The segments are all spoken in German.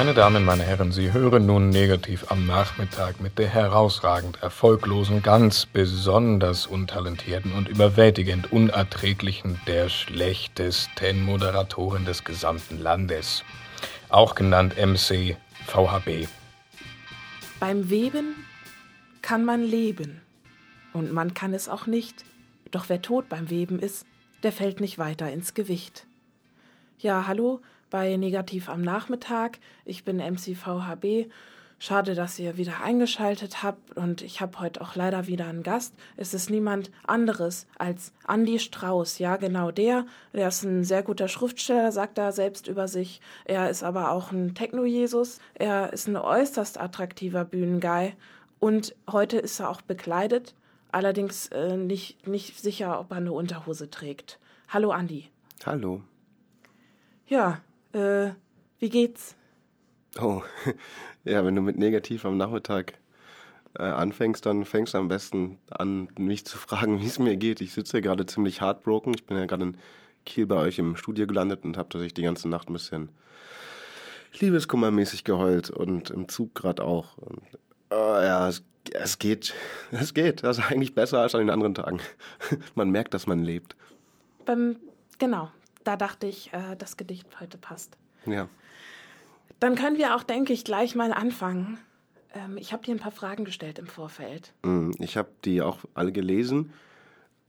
Meine Damen, meine Herren, Sie hören nun negativ am Nachmittag mit der herausragend erfolglosen, ganz besonders untalentierten und überwältigend unerträglichen, der schlechtesten Moderatorin des gesamten Landes. Auch genannt MC VHB. Beim Weben kann man leben. Und man kann es auch nicht. Doch wer tot beim Weben ist, der fällt nicht weiter ins Gewicht. Ja, hallo, bei Negativ am Nachmittag. Ich bin MCVHB. Schade, dass ihr wieder eingeschaltet habt und ich habe heute auch leider wieder einen Gast. Es ist niemand anderes als Andy Strauß. Ja, genau der. Der ist ein sehr guter Schriftsteller, sagt er selbst über sich. Er ist aber auch ein Techno-Jesus. Er ist ein äußerst attraktiver Bühnenguy und heute ist er auch bekleidet. Allerdings äh, nicht, nicht sicher, ob er eine Unterhose trägt. Hallo Andy. Hallo. Ja, äh, wie geht's? Oh, ja, wenn du mit negativ am Nachmittag äh, anfängst, dann fängst du am besten an, mich zu fragen, wie es mir geht. Ich sitze hier gerade ziemlich heartbroken. Ich bin ja gerade in Kiel bei euch im Studio gelandet und habe tatsächlich die ganze Nacht ein bisschen liebeskummermäßig geheult und im Zug gerade auch. Und, oh, ja, es, es geht. Es geht. Das ist eigentlich besser als an den anderen Tagen. man merkt, dass man lebt. Beim, genau, da dachte ich, äh, das Gedicht heute passt. Ja. Dann können wir auch, denke ich, gleich mal anfangen. Ähm, ich habe dir ein paar Fragen gestellt im Vorfeld. Mm, ich habe die auch alle gelesen.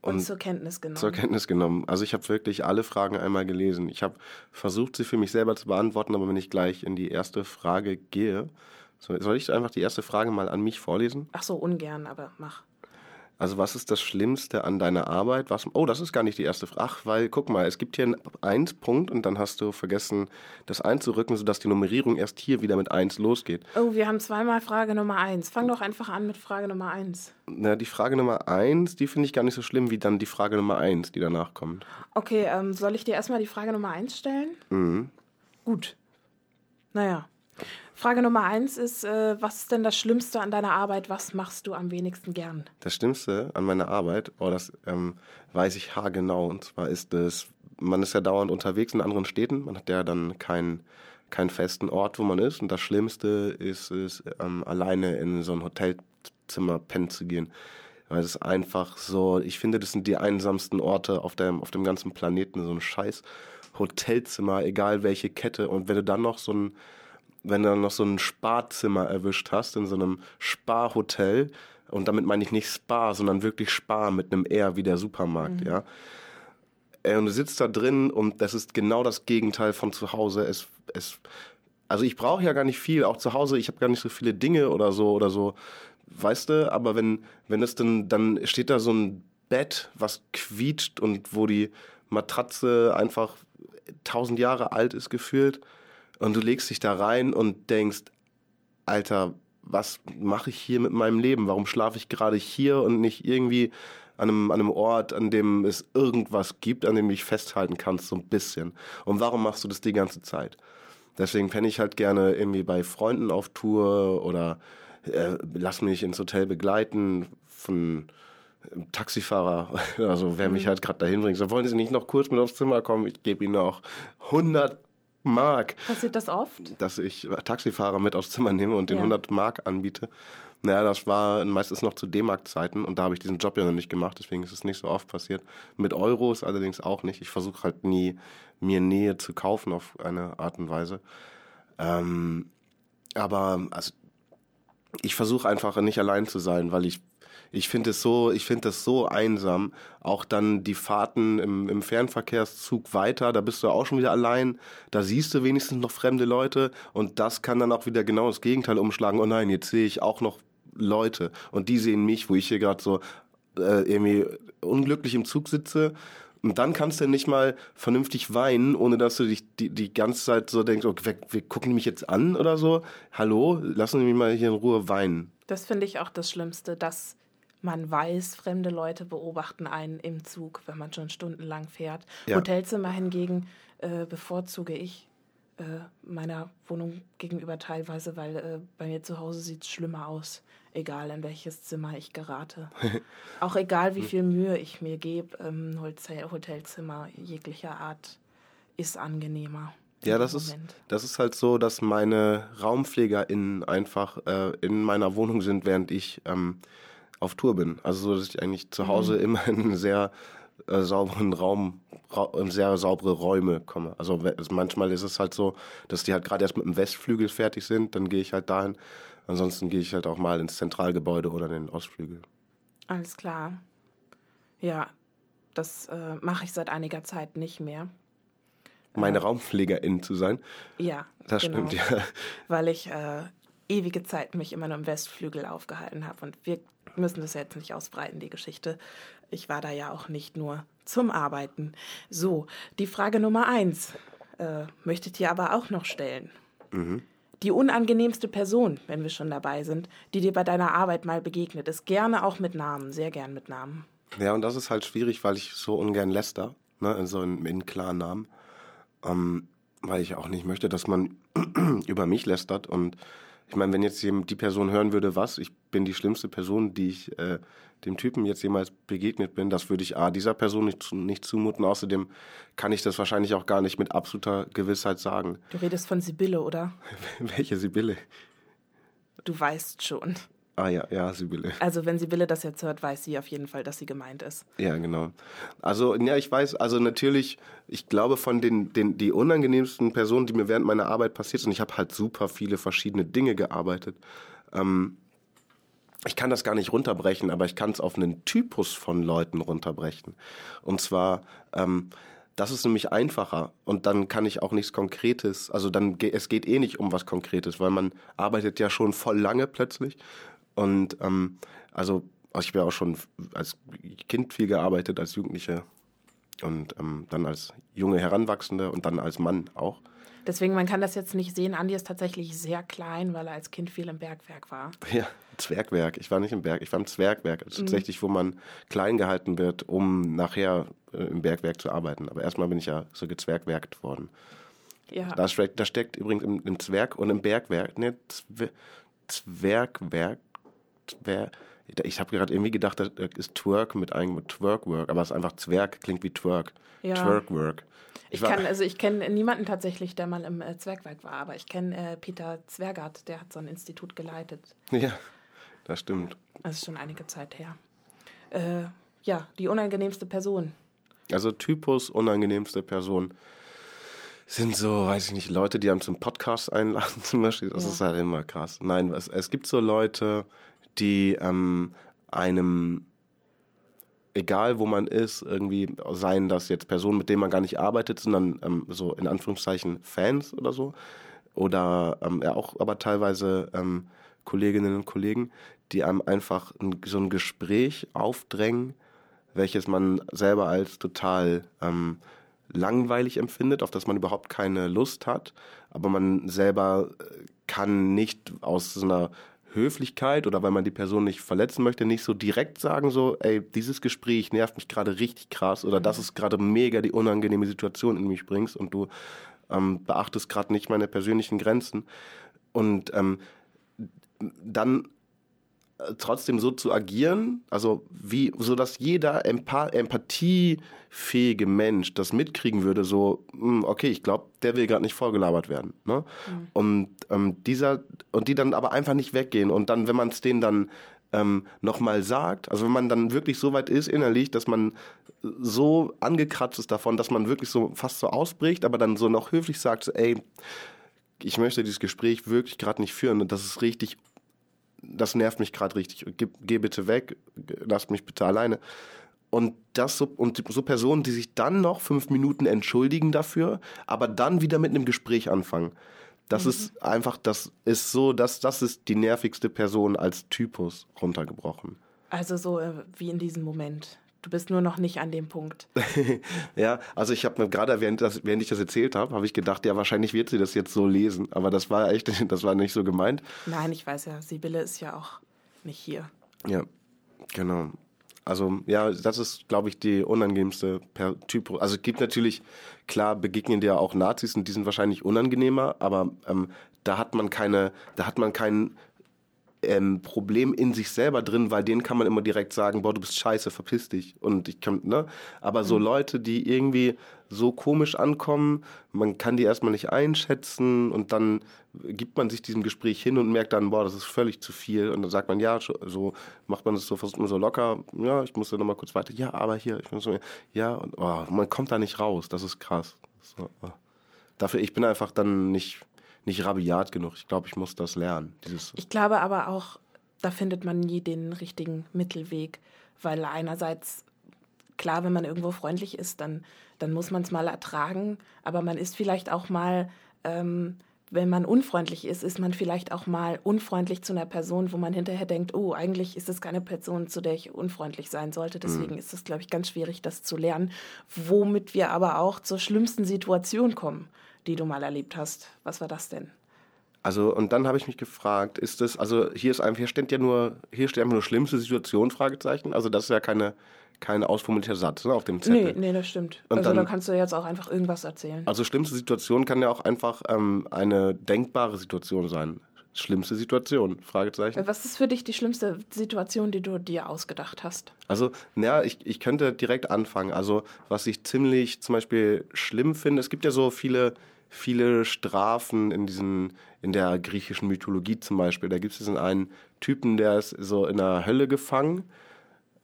Und, und, zur Kenntnis genommen. Zur Kenntnis genommen. Also ich habe wirklich alle Fragen einmal gelesen. Ich habe versucht, sie für mich selber zu beantworten, aber wenn ich gleich in die erste Frage gehe, soll ich einfach die erste Frage mal an mich vorlesen? Ach so, ungern, aber mach. Also was ist das Schlimmste an deiner Arbeit? Was, oh, das ist gar nicht die erste Frage. Ach, weil, guck mal, es gibt hier einen eins Punkt und dann hast du vergessen, das einzurücken, sodass die Nummerierung erst hier wieder mit eins losgeht. Oh, wir haben zweimal Frage Nummer eins. Fang doch einfach an mit Frage Nummer eins. Na, die Frage Nummer eins, die finde ich gar nicht so schlimm wie dann die Frage Nummer eins, die danach kommt. Okay, ähm, soll ich dir erstmal die Frage Nummer eins stellen? Mhm. Gut. Naja. Frage Nummer eins ist, äh, was ist denn das Schlimmste an deiner Arbeit? Was machst du am wenigsten gern? Das Schlimmste an meiner Arbeit, oh, das ähm, weiß ich haargenau. Und zwar ist es, man ist ja dauernd unterwegs in anderen Städten. Man hat ja dann keinen keinen festen Ort, wo man ist. Und das Schlimmste ist es, ähm, alleine in so ein Hotelzimmer pennen zu gehen. Weil es ist einfach so, ich finde, das sind die einsamsten Orte auf dem, auf dem ganzen Planeten. So ein scheiß Hotelzimmer, egal welche Kette. Und wenn du dann noch so ein wenn du dann noch so ein Sparzimmer erwischt hast, in so einem Sparhotel, und damit meine ich nicht Spa, sondern wirklich Spar mit einem R wie der Supermarkt, mhm. ja. Äh, und du sitzt da drin und das ist genau das Gegenteil von zu Hause. Es, es, also ich brauche ja gar nicht viel, auch zu Hause, ich habe gar nicht so viele Dinge oder so oder so, weißt du, aber wenn, wenn es dann, dann steht da so ein Bett, was quietscht und wo die Matratze einfach tausend Jahre alt ist gefühlt und du legst dich da rein und denkst, Alter, was mache ich hier mit meinem Leben? Warum schlafe ich gerade hier und nicht irgendwie an einem, an einem Ort, an dem es irgendwas gibt, an dem du dich festhalten kannst, so ein bisschen? Und warum machst du das die ganze Zeit? Deswegen fände ich halt gerne irgendwie bei Freunden auf Tour oder äh, lass mich ins Hotel begleiten von Taxifahrer, also wer mich mhm. halt gerade dahin bringt. So, wollen Sie nicht noch kurz mit aufs Zimmer kommen? Ich gebe Ihnen auch 100 Mark. Passiert das oft? Dass ich Taxifahrer mit aufs Zimmer nehme und den ja. 100 Mark anbiete. Naja, das war meistens noch zu D-Mark-Zeiten und da habe ich diesen Job ja noch nicht gemacht, deswegen ist es nicht so oft passiert. Mit Euros allerdings auch nicht. Ich versuche halt nie, mir Nähe zu kaufen auf eine Art und Weise. Ähm, aber also, ich versuche einfach nicht allein zu sein, weil ich ich finde es so, ich finde das so einsam. Auch dann die Fahrten im, im Fernverkehrszug weiter, da bist du auch schon wieder allein. Da siehst du wenigstens noch fremde Leute und das kann dann auch wieder genau das Gegenteil umschlagen. Oh nein, jetzt sehe ich auch noch Leute und die sehen mich, wo ich hier gerade so äh, irgendwie unglücklich im Zug sitze. Und dann kannst du nicht mal vernünftig weinen, ohne dass du dich die, die ganze Zeit so denkst, okay, wir, wir gucken mich jetzt an oder so. Hallo, lassen Sie mich mal hier in Ruhe weinen. Das finde ich auch das Schlimmste, dass man weiß, fremde Leute beobachten einen im Zug, wenn man schon stundenlang fährt. Ja. Hotelzimmer hingegen äh, bevorzuge ich äh, meiner Wohnung gegenüber teilweise, weil äh, bei mir zu Hause sieht es schlimmer aus, egal in welches Zimmer ich gerate. Auch egal, wie viel Mühe ich mir gebe, ähm, Hotelzimmer jeglicher Art ist angenehmer. Ja, das ist, das ist halt so, dass meine RaumpflegerInnen einfach äh, in meiner Wohnung sind, während ich ähm, auf Tour bin. Also so, dass ich eigentlich zu Hause mhm. immer in einen sehr äh, sauberen Raum, ra sehr saubere Räume komme. Also manchmal ist es halt so, dass die halt gerade erst mit dem Westflügel fertig sind, dann gehe ich halt dahin. Ansonsten gehe ich halt auch mal ins Zentralgebäude oder in den Ostflügel. Alles klar. Ja, das äh, mache ich seit einiger Zeit nicht mehr meine äh, Raumpflegerin zu sein. Ja, das genau. stimmt, ja. Weil ich äh, ewige Zeit mich immer nur im Westflügel aufgehalten habe. Und wir müssen das jetzt nicht ausbreiten, die Geschichte. Ich war da ja auch nicht nur zum Arbeiten. So, die Frage Nummer eins äh, möchtet ihr aber auch noch stellen. Mhm. Die unangenehmste Person, wenn wir schon dabei sind, die dir bei deiner Arbeit mal begegnet ist. Gerne auch mit Namen, sehr gern mit Namen. Ja, und das ist halt schwierig, weil ich so ungern läster, ne, so in, in klaren Namen ähm, weil ich auch nicht möchte, dass man über mich lästert. Und ich meine, wenn jetzt die Person hören würde, was, ich bin die schlimmste Person, die ich äh, dem Typen jetzt jemals begegnet bin, das würde ich A, dieser Person nicht, nicht zumuten. Außerdem kann ich das wahrscheinlich auch gar nicht mit absoluter Gewissheit sagen. Du redest von Sibylle, oder? Welche Sibylle? Du weißt schon. Ah ja, ja, Sibylle. Also wenn Sibylle das jetzt hört, weiß sie auf jeden Fall, dass sie gemeint ist. Ja, genau. Also, ja, ich weiß, also natürlich, ich glaube von den, den die unangenehmsten Personen, die mir während meiner Arbeit passiert sind, ich habe halt super viele verschiedene Dinge gearbeitet. Ähm, ich kann das gar nicht runterbrechen, aber ich kann es auf einen Typus von Leuten runterbrechen. Und zwar, ähm, das ist nämlich einfacher und dann kann ich auch nichts Konkretes, also dann es geht eh nicht um was Konkretes, weil man arbeitet ja schon voll lange plötzlich und ähm, also ich habe ja auch schon als Kind viel gearbeitet, als Jugendliche und ähm, dann als junge Heranwachsende und dann als Mann auch. Deswegen, man kann das jetzt nicht sehen. Andi ist tatsächlich sehr klein, weil er als Kind viel im Bergwerk war. Ja, Zwergwerk. Ich war nicht im Berg, ich war im Zwergwerk. Also mhm. tatsächlich, wo man klein gehalten wird, um nachher äh, im Bergwerk zu arbeiten. Aber erstmal bin ich ja so gezwergwerkt worden. Ja. Da, steckt, da steckt übrigens im, im Zwerg und im Bergwerk, ne, Zwergwerk, Zwerg, ich habe gerade irgendwie gedacht, das ist Twerk mit einem Twerkwork, aber es ist einfach Zwerg, klingt wie Twerk. Ja. Twerkwork. Ich, ich kann, also ich kenne niemanden tatsächlich, der mal im äh, Zwergwerk war, aber ich kenne äh, Peter Zwergart, der hat so ein Institut geleitet. Ja, das stimmt. Das ist schon einige Zeit her. Äh, ja, die unangenehmste Person. Also Typus unangenehmste Person sind so, weiß ich nicht, Leute, die einem zum Podcast einladen zum Beispiel. Das ja. ist halt immer krass. Nein, es, es gibt so Leute, die ähm, einem egal wo man ist, irgendwie seien das jetzt Personen, mit denen man gar nicht arbeitet, sondern ähm, so in Anführungszeichen Fans oder so. Oder ähm, ja auch aber teilweise ähm, Kolleginnen und Kollegen, die einem einfach ein, so ein Gespräch aufdrängen, welches man selber als total ähm, langweilig empfindet, auf das man überhaupt keine Lust hat, aber man selber äh, kann nicht aus so einer Höflichkeit oder weil man die Person nicht verletzen möchte, nicht so direkt sagen, so, ey, dieses Gespräch nervt mich gerade richtig krass oder das ist gerade mega die unangenehme Situation in mich bringst und du ähm, beachtest gerade nicht meine persönlichen Grenzen. Und ähm, dann trotzdem so zu agieren, also wie, so dass jeder Empa empathiefähige Mensch das mitkriegen würde, so, hm, okay, ich glaube, der will gerade nicht vorgelabert werden. Ne? Mhm. Und ähm, dieser, und die dann aber einfach nicht weggehen. Und dann, wenn man es denen dann ähm, nochmal sagt, also wenn man dann wirklich so weit ist innerlich, dass man so angekratzt ist davon, dass man wirklich so fast so ausbricht, aber dann so noch höflich sagt, so, ey, ich möchte dieses Gespräch wirklich gerade nicht führen und das ist richtig das nervt mich gerade richtig. Geh, geh bitte weg, lasst mich bitte alleine. Und das so, und so Personen, die sich dann noch fünf Minuten entschuldigen dafür, aber dann wieder mit einem Gespräch anfangen. Das mhm. ist einfach, das ist so, das, das ist die nervigste Person als Typus runtergebrochen. Also so äh, wie in diesem Moment. Du bist nur noch nicht an dem Punkt. ja, also ich habe mir gerade, während, das, während ich das erzählt habe, habe ich gedacht, ja, wahrscheinlich wird sie das jetzt so lesen. Aber das war echt, das war nicht so gemeint. Nein, ich weiß ja, Sibylle ist ja auch nicht hier. Ja, genau. Also ja, das ist, glaube ich, die unangenehmste per Typ. Also es gibt natürlich, klar, begegnen dir auch Nazis und die sind wahrscheinlich unangenehmer, aber ähm, da hat man keine, da hat man keinen ähm, Problem in sich selber drin, weil denen kann man immer direkt sagen, boah, du bist scheiße, verpiss dich. Und ich kann, ne? Aber so Leute, die irgendwie so komisch ankommen, man kann die erstmal nicht einschätzen und dann gibt man sich diesem Gespräch hin und merkt dann, boah, das ist völlig zu viel. Und dann sagt man, ja, so macht man es so, versucht man so locker, ja, ich muss da nochmal kurz weiter, ja, aber hier, ich muss so, ja, und oh, man kommt da nicht raus, das ist krass. So, oh. Dafür, ich bin einfach dann nicht nicht rabiat genug. Ich glaube, ich muss das lernen. Ich glaube aber auch, da findet man nie den richtigen Mittelweg, weil einerseits klar, wenn man irgendwo freundlich ist, dann, dann muss man es mal ertragen, aber man ist vielleicht auch mal, ähm, wenn man unfreundlich ist, ist man vielleicht auch mal unfreundlich zu einer Person, wo man hinterher denkt, oh, eigentlich ist es keine Person, zu der ich unfreundlich sein sollte. Deswegen mhm. ist es, glaube ich, ganz schwierig, das zu lernen, womit wir aber auch zur schlimmsten Situation kommen die du mal erlebt hast. Was war das denn? Also, und dann habe ich mich gefragt, ist das, also hier ist einfach, hier steht ja nur, hier steht einfach nur schlimmste Situation, Fragezeichen. Also das ist ja keine, kein ausformulierter Satz ne, auf dem Zettel. Nee, nee, das stimmt. Und also dann, da kannst du jetzt auch einfach irgendwas erzählen. Also schlimmste Situation kann ja auch einfach ähm, eine denkbare Situation sein. Schlimmste Situation? Fragezeichen. Was ist für dich die schlimmste Situation, die du dir ausgedacht hast? Also, naja, ich, ich könnte direkt anfangen. Also, was ich ziemlich zum Beispiel schlimm finde, es gibt ja so viele, viele Strafen in diesen, in der griechischen Mythologie zum Beispiel. Da gibt es einen Typen, der ist so in der Hölle gefangen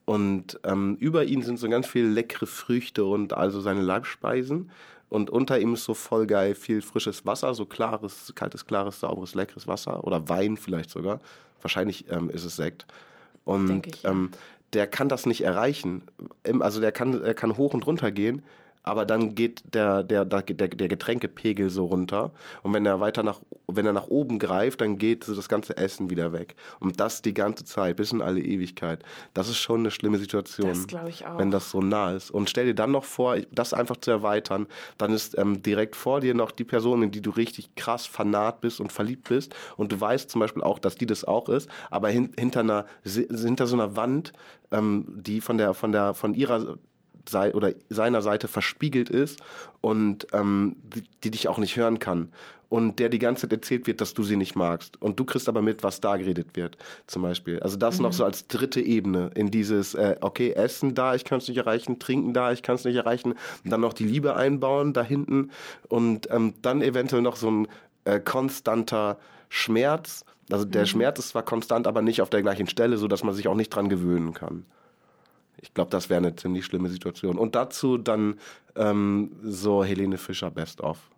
und ähm, über ihn sind so ganz viele leckere Früchte und also seine Leibspeisen. Und unter ihm ist so voll geil viel frisches Wasser, so klares, kaltes, klares, sauberes, leckeres Wasser oder Wein vielleicht sogar. Wahrscheinlich ähm, ist es Sekt. Und ähm, der kann das nicht erreichen. Also der kann, er kann hoch und runter gehen, aber dann geht der, der, der, der Getränkepegel so runter. Und wenn er weiter nach, wenn er nach oben greift, dann geht so das ganze Essen wieder weg. Und das die ganze Zeit, bis in alle Ewigkeit. Das ist schon eine schlimme Situation. Das glaube ich auch. Wenn das so nah ist. Und stell dir dann noch vor, das einfach zu erweitern, dann ist ähm, direkt vor dir noch die Person, in die du richtig krass fanat bist und verliebt bist. Und du weißt zum Beispiel auch, dass die das auch ist, aber hin, hinter einer, hinter so einer Wand, ähm, die von der, von der, von ihrer sei, oder seiner Seite verspiegelt ist und ähm, die, die dich auch nicht hören kann und der die ganze Zeit erzählt wird, dass du sie nicht magst. Und du kriegst aber mit, was da geredet wird, zum Beispiel. Also das mhm. noch so als dritte Ebene in dieses, äh, okay, Essen da, ich kann es nicht erreichen, Trinken da, ich kann es nicht erreichen, dann noch die Liebe einbauen da hinten und ähm, dann eventuell noch so ein äh, konstanter Schmerz. Also der mhm. Schmerz ist zwar konstant, aber nicht auf der gleichen Stelle, so dass man sich auch nicht dran gewöhnen kann. Ich glaube, das wäre eine ziemlich schlimme Situation. Und dazu dann ähm, so Helene Fischer Best of.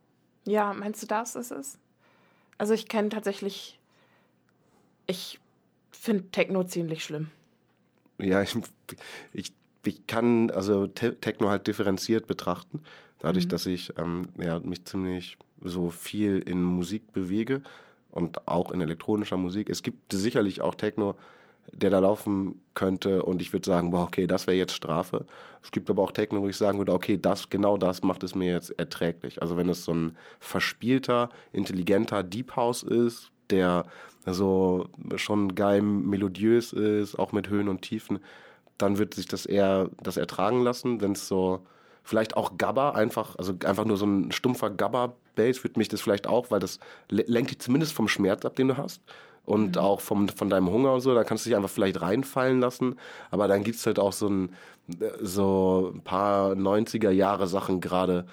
Ja, meinst du, das ist es? Also ich kenne tatsächlich, ich finde Techno ziemlich schlimm. Ja, ich, ich, ich kann also Techno halt differenziert betrachten, dadurch, mhm. dass ich ähm, ja, mich ziemlich so viel in Musik bewege und auch in elektronischer Musik. Es gibt sicherlich auch Techno, der da laufen könnte und ich würde sagen, boah, okay, das wäre jetzt Strafe. Es gibt aber auch Techno, wo ich sagen würde, okay, das, genau das macht es mir jetzt erträglich. Also wenn es so ein verspielter, intelligenter Deep House ist, der so schon geil melodiös ist, auch mit Höhen und Tiefen, dann wird sich das eher das ertragen lassen. Wenn es so vielleicht auch Gabba einfach, also einfach nur so ein stumpfer Gabba-Bass wird mich das vielleicht auch, weil das lenkt dich zumindest vom Schmerz ab, den du hast und mhm. auch vom, von deinem Hunger und so, da kannst du dich einfach vielleicht reinfallen lassen. Aber dann gibt's halt auch so ein, so ein paar 90er Jahre Sachen gerade,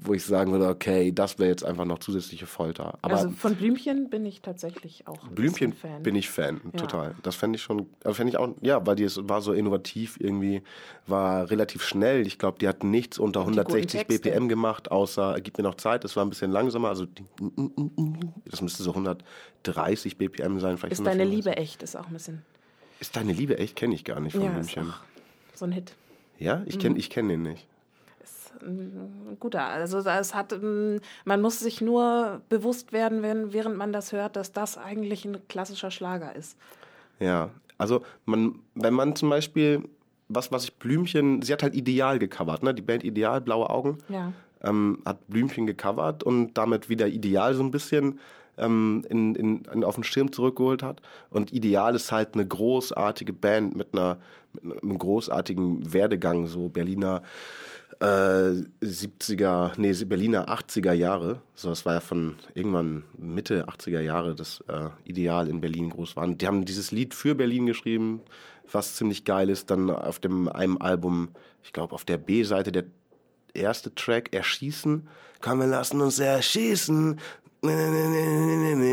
wo ich sagen würde, okay, das wäre jetzt einfach noch zusätzliche Folter. Aber also von Blümchen bin ich tatsächlich auch ein Blümchen Fan. bin ich Fan, ja. total. Das fände ich schon, also fände ich auch, ja, weil die es war so innovativ irgendwie, war relativ schnell. Ich glaube, die hat nichts unter 160 BPM gemacht, außer gib mir noch Zeit. Das war ein bisschen langsamer, also das müsste so 130 BPM sein. Vielleicht ist deine Liebe echt, ist auch ein bisschen. Ist deine Liebe echt? Kenne ich gar nicht von ja, Blümchen. So ein Hit. Ja, ich kenne mhm. ich kenn den nicht guter. Also es hat, man muss sich nur bewusst werden, wenn, während man das hört, dass das eigentlich ein klassischer Schlager ist. Ja, also man, wenn man zum Beispiel, was, was ich Blümchen, sie hat halt Ideal gecovert, ne? Die Band Ideal, Blaue Augen, ja. ähm, hat Blümchen gecovert und damit wieder Ideal so ein bisschen ähm, in, in, in, auf den Schirm zurückgeholt hat. Und Ideal ist halt eine großartige Band mit, einer, mit einem großartigen Werdegang, so Berliner Äh, 70er, nee, Berliner 80er Jahre. So, das war ja von irgendwann Mitte 80er Jahre das äh, Ideal in Berlin groß war. Die haben dieses Lied für Berlin geschrieben, was ziemlich geil ist. Dann auf dem einem Album, ich glaube auf der B-Seite der erste Track, Erschießen. Komm, wir lassen uns erschießen.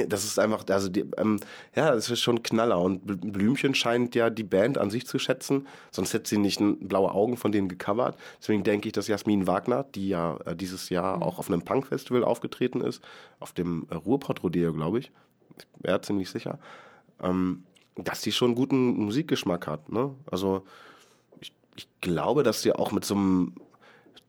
Das ist einfach, also die, ähm, ja, das ist schon Knaller. Und Blümchen scheint ja die Band an sich zu schätzen, sonst hätte sie nicht blaue Augen von denen gecovert. Deswegen denke ich, dass Jasmin Wagner, die ja äh, dieses Jahr mhm. auch auf einem Punk-Festival aufgetreten ist, auf dem äh, Ruhrpott-Rodeo, glaube ich, ja, ziemlich sicher, ähm, dass sie schon guten Musikgeschmack hat. Ne? Also ich, ich glaube, dass sie auch mit so einem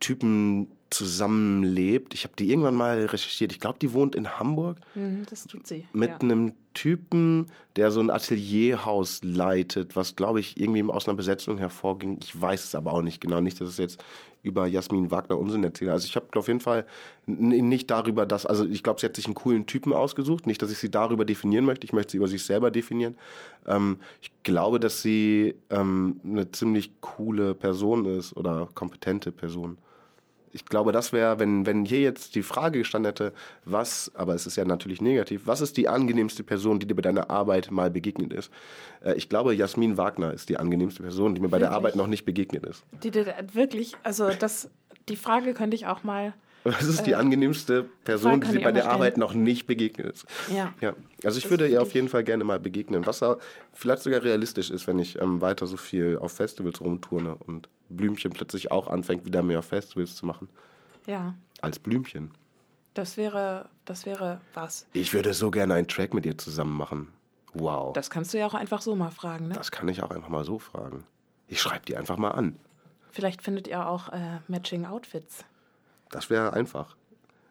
Typen zusammenlebt. Ich habe die irgendwann mal recherchiert. Ich glaube, die wohnt in Hamburg. Mhm, das tut sie. Mit ja. einem Typen, der so ein Atelierhaus leitet, was, glaube ich, irgendwie aus einer Besetzung hervorging. Ich weiß es aber auch nicht genau. Nicht, dass es jetzt über Jasmin Wagner Unsinn erzähle. Also ich habe auf jeden Fall nicht darüber, dass, also ich glaube, sie hat sich einen coolen Typen ausgesucht. Nicht, dass ich sie darüber definieren möchte. Ich möchte sie über sich selber definieren. Ähm, ich glaube, dass sie ähm, eine ziemlich coole Person ist oder kompetente Person ich glaube, das wäre, wenn, wenn hier jetzt die Frage gestanden hätte, was, aber es ist ja natürlich negativ, was ist die angenehmste Person, die dir bei deiner Arbeit mal begegnet ist? Äh, ich glaube, Jasmin Wagner ist die angenehmste Person, die mir bei der Arbeit noch nicht begegnet ist. Die dir wirklich, also das, die Frage könnte ich auch mal was ist die äh, angenehmste Person, die dir bei der Arbeit noch nicht begegnet ist? Ja. ja. Also ich das würde ihr auf jeden Fall gerne mal begegnen, was vielleicht sogar realistisch ist, wenn ich ähm, weiter so viel auf Festivals rumturne und Blümchen plötzlich auch anfängt, wieder mehr Festivals zu machen. Ja. Als Blümchen. Das wäre, das wäre was. Ich würde so gerne einen Track mit ihr zusammen machen. Wow. Das kannst du ja auch einfach so mal fragen, ne? Das kann ich auch einfach mal so fragen. Ich schreibe die einfach mal an. Vielleicht findet ihr auch äh, Matching Outfits. Das wäre einfach.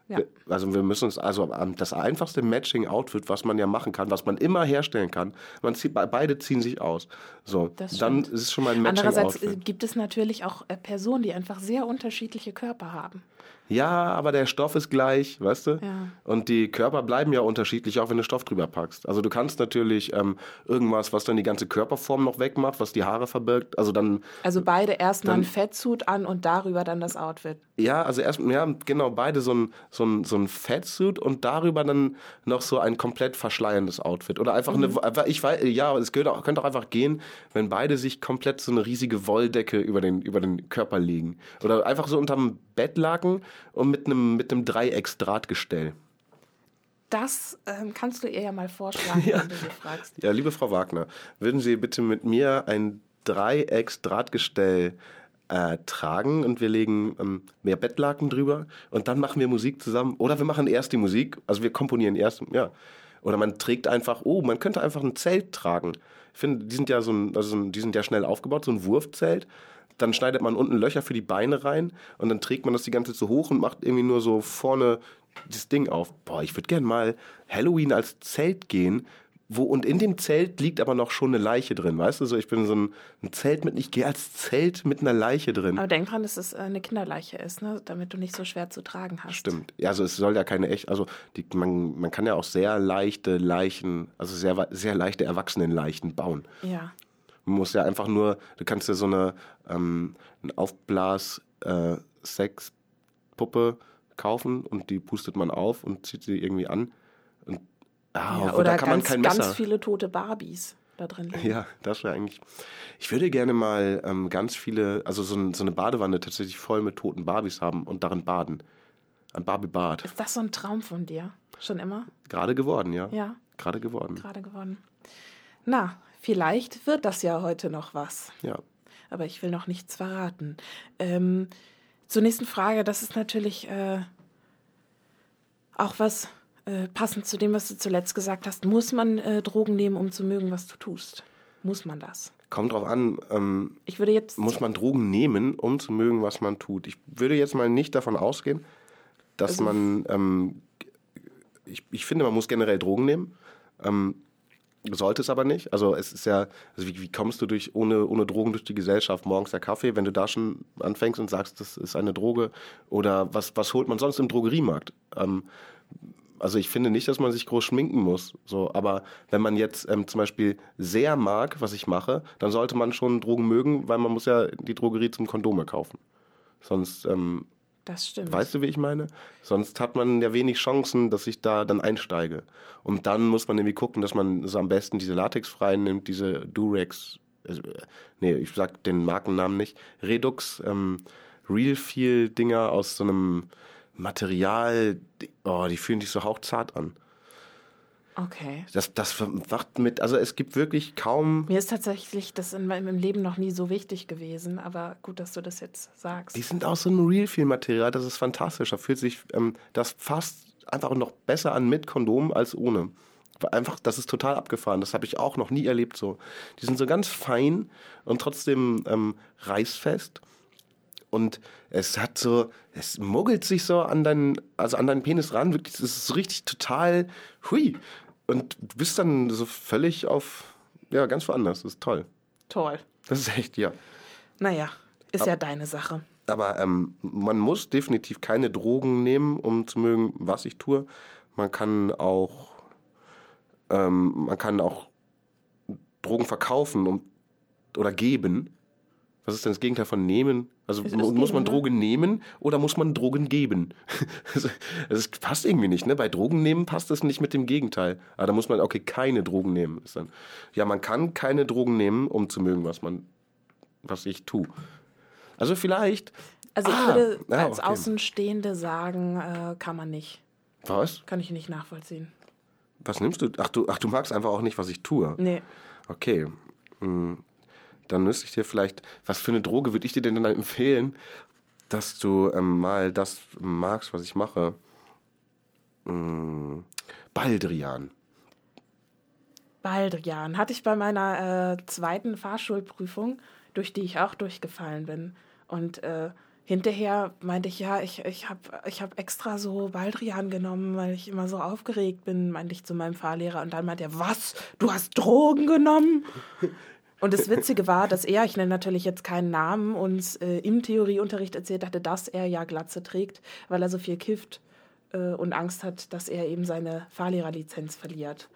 Ja. Also wir müssen uns, also das einfachste Matching-Outfit, was man ja machen kann, was man immer herstellen kann, man zieht, beide ziehen sich aus. So, dann ist es schon mal ein Matching-Outfit. Andererseits gibt es natürlich auch äh, Personen, die einfach sehr unterschiedliche Körper haben. Ja, aber der Stoff ist gleich, weißt du? Ja. Und die Körper bleiben ja unterschiedlich, auch wenn du Stoff drüber packst. Also du kannst natürlich ähm, irgendwas, was dann die ganze Körperform noch wegmacht, was die Haare verbirgt. Also dann. Also beide erstmal ein Fettsuit an und darüber dann das Outfit. Ja, also erst, ja, genau, beide so ein, so ein, so ein Fettsuit und darüber dann noch so ein komplett verschleierndes Outfit. Oder einfach mhm. eine, ich weiß, ja, es könnte auch, könnte auch einfach gehen, wenn beide sich komplett so eine riesige Wolldecke über den, über den Körper legen. Oder einfach so unterm Bettlaken und mit einem mit einem Dreiecksdrahtgestell. Das ähm, kannst du ihr ja mal vorschlagen, ja. wenn du sie fragst. Ja, liebe Frau Wagner, würden Sie bitte mit mir ein Dreiecksdrahtgestell äh, tragen und wir legen ähm, mehr Bettlaken drüber und dann machen wir Musik zusammen. Oder wir machen erst die Musik, also wir komponieren erst, ja. Oder man trägt einfach, oh, man könnte einfach ein Zelt tragen. Ich finde, die sind ja so ein, also die sind ja schnell aufgebaut, so ein Wurfzelt dann schneidet man unten Löcher für die Beine rein und dann trägt man das die ganze Zeit so hoch und macht irgendwie nur so vorne das Ding auf. Boah, ich würde gern mal Halloween als Zelt gehen, wo und in dem Zelt liegt aber noch schon eine Leiche drin, weißt du? So, ich bin so ein, ein Zelt mit, ich gehe als Zelt mit einer Leiche drin. Aber denk dran, dass es eine Kinderleiche ist, ne? damit du nicht so schwer zu tragen hast. Stimmt. Ja, also es soll ja keine echt, also die, man, man kann ja auch sehr leichte Leichen, also sehr, sehr leichte Erwachsenenleichen bauen. Ja. Man muss ja einfach nur, du kannst ja so eine ähm, ein Aufblas-Sex-Puppe äh, kaufen und die pustet man auf und zieht sie irgendwie an. Und, ah, ja, oder da kann ganz, man kein Messer. ganz viele tote Barbies da drin liegen. Ja, das wäre eigentlich. Ich würde gerne mal ähm, ganz viele, also so, so, eine Badewanne tatsächlich voll mit toten Barbies haben und darin baden. Ein Barbie-Bad. Ist das so ein Traum von dir? Schon immer? Gerade geworden, ja. Ja. Gerade geworden. Gerade geworden. Na, Vielleicht wird das ja heute noch was. Ja. Aber ich will noch nichts verraten. Ähm, zur nächsten Frage, das ist natürlich äh, auch was äh, passend zu dem, was du zuletzt gesagt hast. Muss man äh, Drogen nehmen, um zu mögen, was du tust? Muss man das? Kommt drauf an. Ähm, ich würde jetzt muss man Drogen nehmen, um zu mögen, was man tut. Ich würde jetzt mal nicht davon ausgehen, dass also, man. Ähm, ich, ich finde, man muss generell Drogen nehmen. Ähm, sollte es aber nicht. Also es ist ja, also wie, wie kommst du durch ohne, ohne Drogen durch die Gesellschaft? Morgens der Kaffee, wenn du da schon anfängst und sagst, das ist eine Droge. Oder was, was holt man sonst im Drogeriemarkt? Ähm, also ich finde nicht, dass man sich groß schminken muss. So, aber wenn man jetzt ähm, zum Beispiel sehr mag, was ich mache, dann sollte man schon Drogen mögen, weil man muss ja die Drogerie zum Kondome kaufen. Sonst, ähm, Das stimmt. weißt du, wie ich meine? Sonst hat man ja wenig Chancen, dass ich da dann einsteige. Und dann muss man irgendwie gucken, dass man so am besten diese latexfreien nimmt, diese Durex, also, äh, nee, ich sag den Markennamen nicht, Redux, ähm, Real Feel Dinger aus so einem Material, oh, die fühlen sich so hauchzart an. Okay. Das, das macht mit, also es gibt wirklich kaum Mir ist tatsächlich das in meinem Leben noch nie so wichtig gewesen, aber gut, dass du das jetzt sagst. Die sind aus so einem Real Feel Material, das ist fantastisch. Da fühlt sich ähm, das fast einfach noch besser an mit Kondom als ohne. Einfach, das ist total abgefahren. Das habe ich auch noch nie erlebt so. Die sind so ganz fein und trotzdem ähm, reißfest. Und es hat so, es muggelt sich so an deinen, also an deinen Penis ran. Wirklich, es ist richtig total, hui. Und du bist dann so völlig auf, ja, ganz woanders. Das ist toll. Toll. Das ist echt, ja. Naja, ist ja deine Sache. Aber ähm, man muss definitiv keine Drogen nehmen, um zu mögen, was ich tue. Man kann auch, ähm, man kann auch Drogen verkaufen und, oder geben. Was ist denn das Gegenteil von nehmen? Also muss geben, man ne? Drogen nehmen oder muss man Drogen geben? Also, Das passt irgendwie nicht, ne? Bei Drogen nehmen passt das nicht mit dem Gegenteil. Aber da muss man, okay, keine Drogen nehmen. Ist dann, ja, man kann keine Drogen nehmen, um zu mögen, was man, was ich tue. Also vielleicht. Also ich Ah, würde als okay. Außenstehende sagen, äh, kann man nicht. Was? Kann ich nicht nachvollziehen. Was nimmst du? Ach, du? ach, du magst einfach auch nicht, was ich tue. Nee. Okay. Hm. Dann müsste ich dir vielleicht, was für eine Droge würde ich dir denn dann empfehlen, dass du ähm, mal das magst, was ich mache? Hm. Baldrian. Baldrian hatte ich bei meiner äh, zweiten Fahrschulprüfung, durch die ich auch durchgefallen bin. Und äh, hinterher meinte ich, ja, ich, ich habe ich hab extra so Baldrian genommen, weil ich immer so aufgeregt bin, meinte ich zu meinem Fahrlehrer. Und dann meinte er, was? Du hast Drogen genommen? Und das Witzige war, dass er, ich nenne natürlich jetzt keinen Namen, uns äh, im Theorieunterricht erzählt hatte, dass er ja Glatze trägt, weil er so viel kifft äh, und Angst hat, dass er eben seine Fahrlehrerlizenz verliert.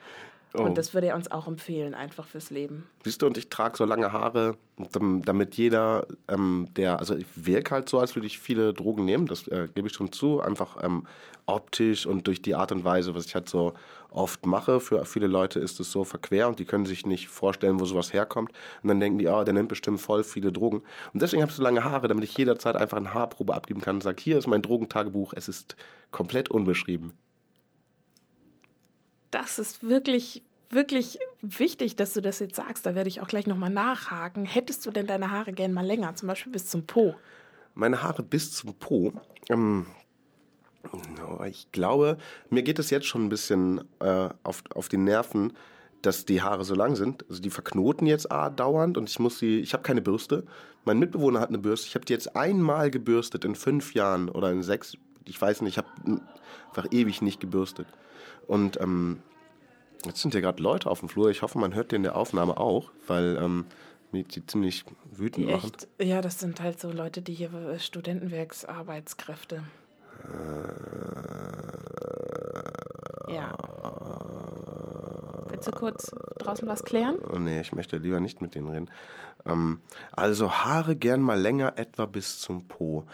Oh. Und das würde er uns auch empfehlen, einfach fürs Leben. Siehst du, und ich trage so lange Haare, dam- damit jeder, ähm, der, also ich wirke halt so, als würde ich viele Drogen nehmen, das äh, gebe ich schon zu, einfach ähm, optisch und durch die Art und Weise, was ich halt so oft mache. Für viele Leute ist es so verquer und die können sich nicht vorstellen, wo sowas herkommt. Und dann denken die, ah, der nimmt bestimmt voll viele Drogen. Und deswegen habe ich so lange Haare, damit ich jederzeit einfach eine Haarprobe abgeben kann und sage, hier ist mein Drogentagebuch, es ist komplett unbeschrieben. Das ist wirklich, wirklich wichtig, dass du das jetzt sagst. Da werde ich auch gleich nochmal nachhaken. Hättest du denn deine Haare gern mal länger, zum Beispiel bis zum Po? meine Haare bis zum Po. Ähm, ich glaube, mir geht es jetzt schon ein bisschen äh, auf, auf die Nerven, dass die Haare so lang sind. Also die verknoten jetzt A dauernd und ich muss sie, ich habe keine Bürste. Mein Mitbewohner hat eine Bürste. Ich habe die jetzt einmal gebürstet in fünf Jahren oder in sechs. Ich weiß nicht, ich habe einfach ewig nicht gebürstet. Und ähm, jetzt sind ja gerade Leute auf dem Flur. Ich hoffe, man hört den in der Aufnahme auch, weil ähm, mich die ziemlich wütend Die machen. echt, ja, das sind halt so Leute, die hier äh, Studentenwerksarbeitskräfte. Ja. Willst du kurz draußen was klären? Oh nee, ich möchte lieber nicht mit denen reden. Ähm, also Haare gern mal länger, etwa bis zum Po.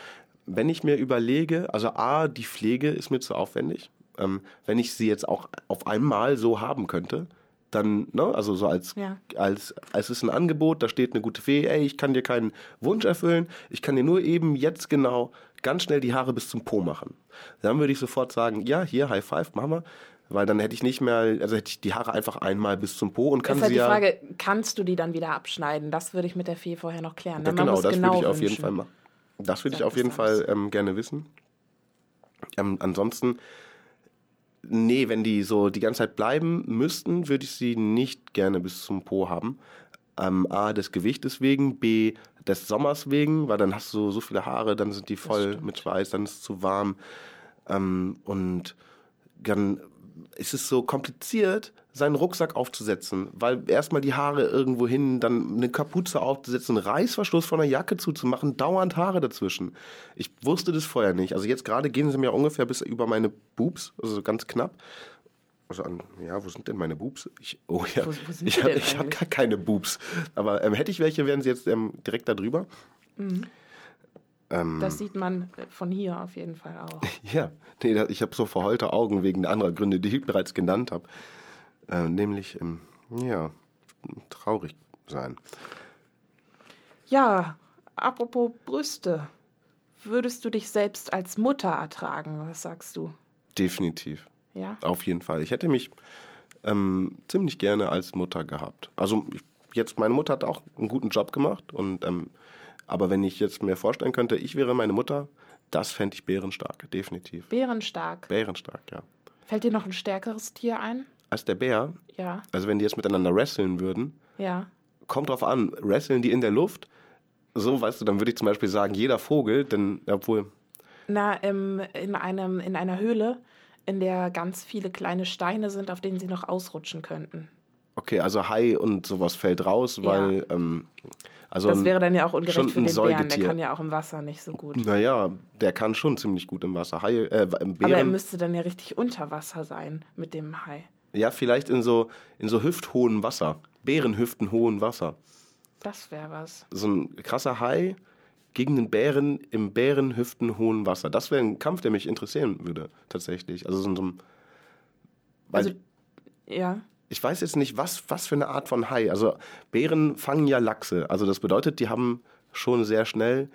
Wenn ich mir überlege, also A, die Pflege ist mir zu aufwendig. Ähm, wenn ich sie jetzt auch auf einmal so haben könnte, dann, ne, also so als, Ja. als, als ist ein Angebot, da steht eine gute Fee, ey, ich kann dir keinen Wunsch erfüllen, ich kann dir nur eben jetzt genau ganz schnell die Haare bis zum Po machen. Dann würde ich sofort sagen, ja, hier, High Five, machen wir. Weil dann hätte ich nicht mehr, also hätte ich die Haare einfach einmal bis zum Po und kann ist halt sie die ja. Frage, kannst du die dann wieder abschneiden? Das würde ich mit der Fee vorher noch klären. Ja, ne? Genau, das würde ich auf jeden wünschen. Fall machen. Das würde ich auf jeden. Fall ähm, gerne wissen. Ähm, ansonsten, nee, wenn die so die ganze Zeit bleiben müssten, würde ich sie nicht gerne bis zum Po haben. Ähm, A, des Gewichtes wegen, B, des Sommers wegen, weil dann hast du so viele Haare, dann sind die voll mit Schweiß, dann ist es zu warm. Ähm, und dann ist es so kompliziert, seinen Rucksack aufzusetzen, weil erstmal die Haare irgendwo hin, dann eine Kapuze aufzusetzen, einen Reißverschluss von der Jacke zuzumachen, dauernd Haare dazwischen. Ich wusste das vorher nicht. Also jetzt gerade gehen sie mir ungefähr bis über meine Boobs, also so ganz knapp. Also an, ja, wo sind denn meine Boobs? Ich, oh ja, Wo- wo ich die habe gar keine Boobs. Aber ähm, hätte ich welche, wären sie jetzt ähm, direkt da drüber. Ähm, Das sieht man von hier auf jeden Fall auch. ja, nee, ich habe so verheulte Augen wegen anderer Gründe, die ich bereits genannt habe. Äh, nämlich, ähm, ja, traurig sein. Ja, apropos Brüste. Würdest du dich selbst als Mutter ertragen? Was sagst du? Definitiv. Ja? Auf jeden Fall. Ich hätte mich ähm, ziemlich gerne als Mutter gehabt. Also ich, jetzt, meine Mutter hat auch einen guten Job gemacht. Und, ähm, aber wenn ich jetzt mir vorstellen könnte, ich wäre meine Mutter, das fände ich bärenstark. Definitiv. Bärenstark. Bärenstark, ja. Fällt dir noch ein stärkeres Tier ein? Als der Bär, Ja, also wenn die jetzt miteinander wresteln würden, ja. kommt drauf an, wresteln die in der Luft? So, weißt du, dann würde ich zum Beispiel sagen, jeder Vogel, denn, obwohl, Na, im, in, einem, in einer Höhle, in der ganz viele kleine Steine sind, auf denen sie noch ausrutschen könnten. okay, also Hai und sowas fällt raus, weil, ähm, also, Das wäre dann ja auch ungerecht für den Bären. Der Säugetier. kann ja auch im Wasser nicht so gut. naja, der kann schon ziemlich gut im Wasser. Hai, äh, im Aber er Bären, müsste dann ja richtig unter Wasser sein mit dem Hai. ja, vielleicht in so, in so hüfthohem Wasser. Bärenhüftenhohen Wasser. Das wäre was. So ein krasser Hai gegen den Bären im Bärenhüftenhohen Wasser. Das wäre ein Kampf, der mich interessieren würde, tatsächlich. Also so ein, so ein Also, ja. ich weiß jetzt nicht, was, was für eine Art von Hai. Also Bären fangen ja Lachse. Also das bedeutet, die haben schon sehr schnell schn-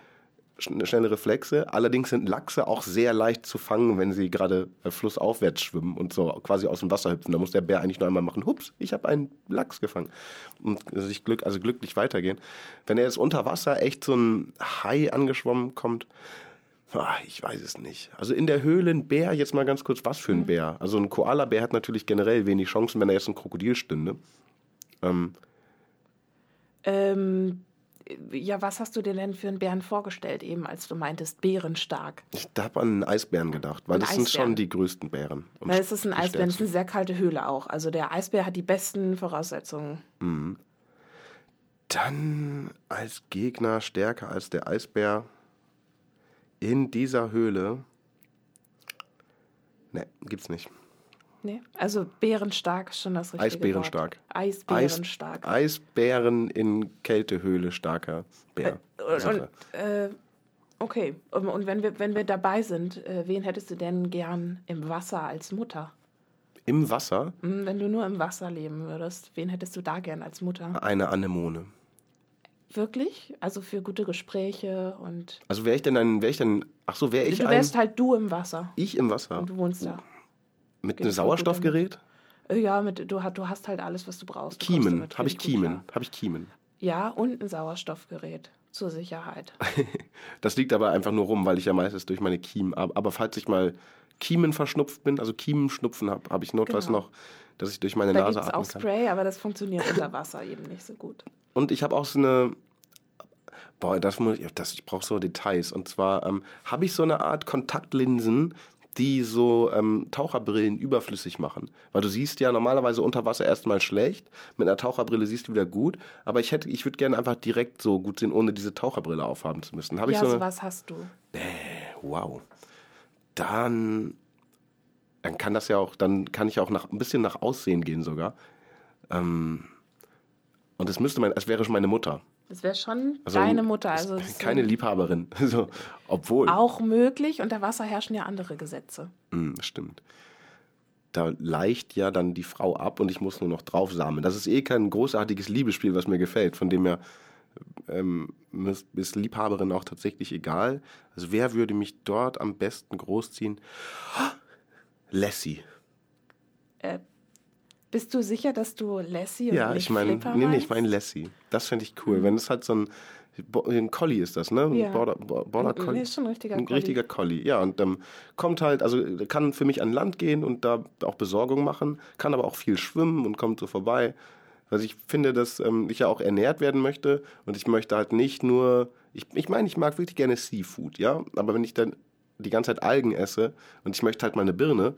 schnelle Reflexe. Allerdings sind Lachse auch sehr leicht zu fangen, wenn sie gerade äh, flussaufwärts schwimmen und so quasi aus dem Wasser hüpfen. Da muss der Bär eigentlich nur einmal machen, hups, ich habe einen Lachs gefangen. Und sich glück, also glücklich weitergehen. Wenn er jetzt unter Wasser echt so ein Hai angeschwommen kommt, Ah, ich weiß es nicht. Also in der Höhle ein Bär, jetzt mal ganz kurz, was für ein Bär? Also ein Koala-Bär hat natürlich generell wenig Chancen, wenn er jetzt ein Krokodil stünde. Ähm, Ähm, ja, was hast du dir denn für einen Bären vorgestellt, eben als du meintest, bärenstark? ich habe an einen Eisbären gedacht, weil Ein das sind Eisbären. schon die größten Bären. Na, es ist ein Eisbär, es ist eine sehr kalte Höhle auch. Also der Eisbär hat die besten Voraussetzungen. Dann als Gegner stärker als der Eisbär in dieser Höhle. Ne, gibt's nicht. Nee? Also bärenstark ist schon das richtige Eisbärenstark. Wort. Eisbärenstark. Eisbären in Kältehöhle starker Bär. Sache. und, äh, okay, und, und wenn, wir, wenn wir dabei sind, äh, wen hättest du denn gern im Wasser als Mutter? Im Wasser Hm, wenn du nur im Wasser leben würdest, wen hättest du da gern als Mutter? eine Anemone. Wirklich? Also für gute Gespräche und. Also wäre ich denn ein, wäre ich denn, ach so, wäre ich du ein, wärst halt du im Wasser. ich im Wasser Und du wohnst da. Mit einem Sauerstoffgerät? Äh, Ja, mit, du, hast- du hast halt alles, was du brauchst. Du Kiemen, habe ich Kiemen, habe ich Kiemen. Ja, und ein Sauerstoffgerät zur Sicherheit. Das liegt aber einfach nur rum, weil ich ja meistens durch meine Kiemen, aber, aber falls ich mal Kiemen verschnupft bin, also Kiemenschnupfen habe, habe ich notfalls Genau. noch, dass ich durch meine Da Nase auch atmen kann. Spray, aber das funktioniert unter Wasser eben nicht so gut. Und ich habe auch so eine, boah, das muss ich, das, ich brauche so Details. Und zwar ähm, habe ich so eine Art Kontaktlinsen, die so ähm, Taucherbrillen überflüssig machen. Weil du siehst ja normalerweise unter Wasser erstmal schlecht, mit einer Taucherbrille siehst du wieder gut. Aber ich hätte, ich würde gerne einfach direkt so gut sehen, ohne diese Taucherbrille aufhaben zu müssen. Habe ja, ich so eine, sowas hast du. Wow. Dann, dann kann das ja auch, dann kann ich auch nach, ein bisschen nach Aussehen gehen sogar. Ähm, und es müsste mein, es wäre schon meine Mutter. Das wäre schon Also deine Mutter. Also keine Liebhaberin. So, obwohl. auch möglich. Unter Wasser herrschen ja andere Gesetze. Hm, stimmt. Da leicht ja dann die Frau ab und ich muss nur noch draufsamen. Das ist eh kein großartiges Liebesspiel, was mir gefällt. Von dem her ähm, ist, ist Liebhaberin auch tatsächlich egal. Also wer würde mich dort am besten großziehen? Lassie. Äh, bist du sicher, dass du Lassie und Ja, ich meine, nee, nee, ich meine Lassie. Das fände ich cool. Wenn es halt so ein, ein Collie ist das, ne? Ja. Border, Bo- Border Nee, Collie. ist schon ein richtiger Ein Collie. richtiger Collie, ja. Und ähm, kommt halt, also kann für mich an Land gehen und da auch Besorgung machen, kann aber auch viel schwimmen und kommt so vorbei. Also ich finde, dass ähm, ich ja auch ernährt werden möchte und ich möchte halt nicht nur, ich, ich meine, ich mag wirklich gerne Seafood, ja. Aber wenn ich dann die ganze Zeit Algen esse und ich möchte halt mal eine Birne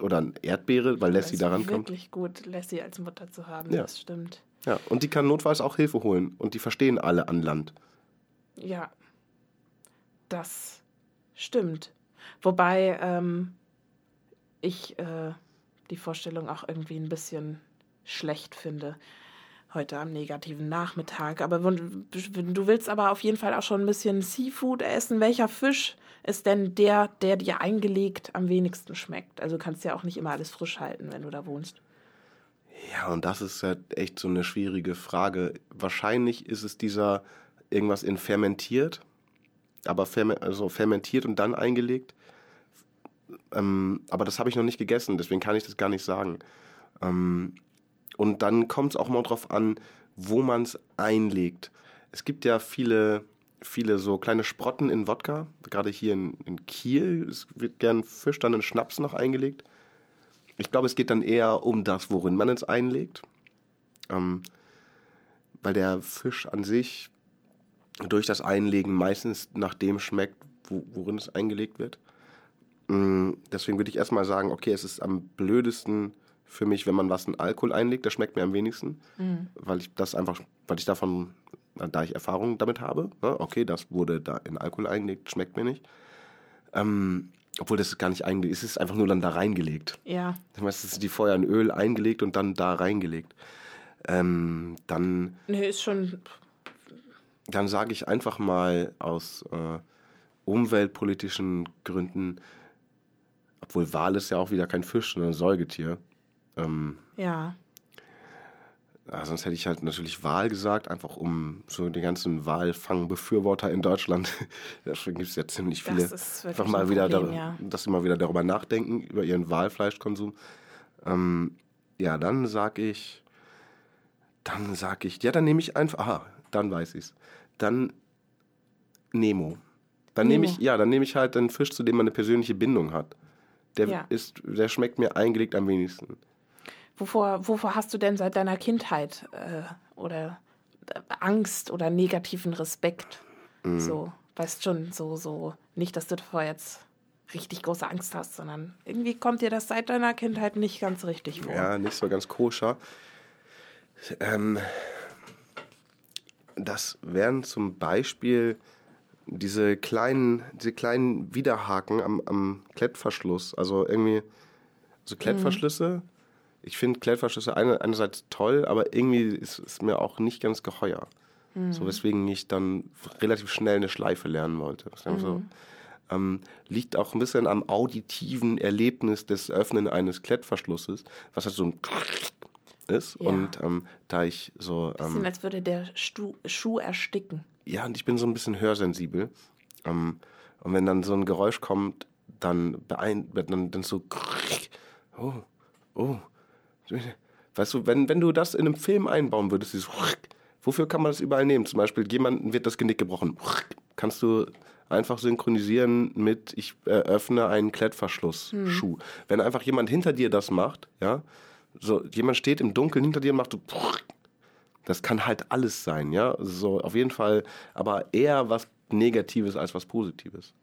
oder eine Erdbeere, weil Lassie daran kommt. wirklich gut, Lassie als Mutter zu haben. Ja. Das stimmt. Ja, und die kann notfalls auch Hilfe holen. Und die verstehen alle an Land. Ja, das stimmt. Wobei ähm, ich äh, die Vorstellung auch irgendwie ein bisschen schlecht finde. Heute am negativen Nachmittag. Aber du willst aber auf jeden Fall auch schon ein bisschen Seafood essen. Welcher Fisch ist denn der, der dir eingelegt am wenigsten schmeckt? Also du kannst ja auch nicht immer alles frisch halten, wenn du da wohnst. Ja, und das ist ja echt so eine schwierige Frage. Wahrscheinlich ist es dieser irgendwas in fermentiert, aber ferme also fermentiert und dann eingelegt. Ähm, aber das habe ich noch nicht gegessen, deswegen kann ich das gar nicht sagen. Ähm, und dann kommt es auch mal drauf an, wo man es einlegt. Es gibt ja viele, viele so kleine Sprotten in Wodka. Gerade hier in, in Kiel es wird gern Fisch dann in Schnaps noch eingelegt. Ich glaube, es geht dann eher um das, worin man es einlegt. Ähm, weil der Fisch an sich durch das Einlegen meistens nach dem schmeckt, wo, worin es eingelegt wird. Mm, deswegen würde ich erstmal sagen, okay, es ist am blödesten für mich, wenn man was in Alkohol einlegt, das schmeckt mir am wenigsten, mhm. weil ich das einfach, weil ich davon, da ich Erfahrung damit habe, ne, okay, das wurde da in Alkohol eingelegt, schmeckt mir nicht. Ähm, obwohl das gar nicht eingelegt ist, es ist einfach nur dann da reingelegt. Ja. Meistens ist die vorher in Öl eingelegt und dann da reingelegt. Ähm, dann. Nee, ist schon. Dann sage ich einfach mal aus äh, umweltpolitischen Gründen, obwohl Wal ist ja auch wieder kein Fisch, sondern ein Säugetier. Ähm, ja. ja. Sonst hätte ich halt natürlich Wahl gesagt, einfach um so die ganzen Wahlfangbefürworter in Deutschland, deswegen gibt es ja ziemlich viele, einfach mal wieder, Problem, da, ja. dass sie mal wieder darüber nachdenken, über ihren Wahlfleischkonsum. Ähm, ja, dann sag ich, dann sag ich, ja, dann nehme ich einfach, aha, dann weiß ich's. Dann Nemo. Dann nehme ich, ja, dann nehme ich halt einen Fisch, zu dem man eine persönliche Bindung hat. Der ja. ist, der schmeckt mir eingelegt am wenigsten. Wovor, wovor hast du denn seit deiner Kindheit äh, oder äh, Angst oder negativen Respekt? Mhm. So, weißt schon, so, so, nicht, dass du davor jetzt richtig große Angst hast, sondern irgendwie kommt dir das seit deiner Kindheit nicht ganz richtig vor. Ja, nicht so ganz koscher. Ähm, das wären zum Beispiel diese kleinen, diese kleinen Widerhaken am, am Klettverschluss. Also irgendwie so Klettverschlüsse. Mhm ich finde Klettverschlüsse eine, einerseits toll, aber irgendwie ist es mir auch nicht ganz geheuer. Mhm. So weswegen ich dann relativ schnell eine Schleife lernen wollte. Mhm. So, ähm, liegt auch ein bisschen am auditiven Erlebnis des Öffnen eines Klettverschlusses, was halt so ein ist. Ja. Und ähm, da ich so. Ähm, bisschen als würde der Stu Schuh ersticken. Ja, und ich bin so ein bisschen hörsensibel. Ähm, und wenn dann so ein Geräusch kommt, dann beeindruckt, dann, dann so. Oh, oh, Weißt du, wenn, wenn du das in einem Film einbauen würdest, dieses wofür kann man das überall nehmen? Zum Beispiel, jemandem wird das Genick gebrochen. Kannst du einfach synchronisieren mit, ich öffne einen Klettverschlussschuh. Hm. Wenn einfach jemand hinter dir das macht, ja, so, jemand steht im Dunkeln hinter dir und macht so, das kann halt alles sein, ja, so, auf jeden Fall, aber eher was Negatives als was Positives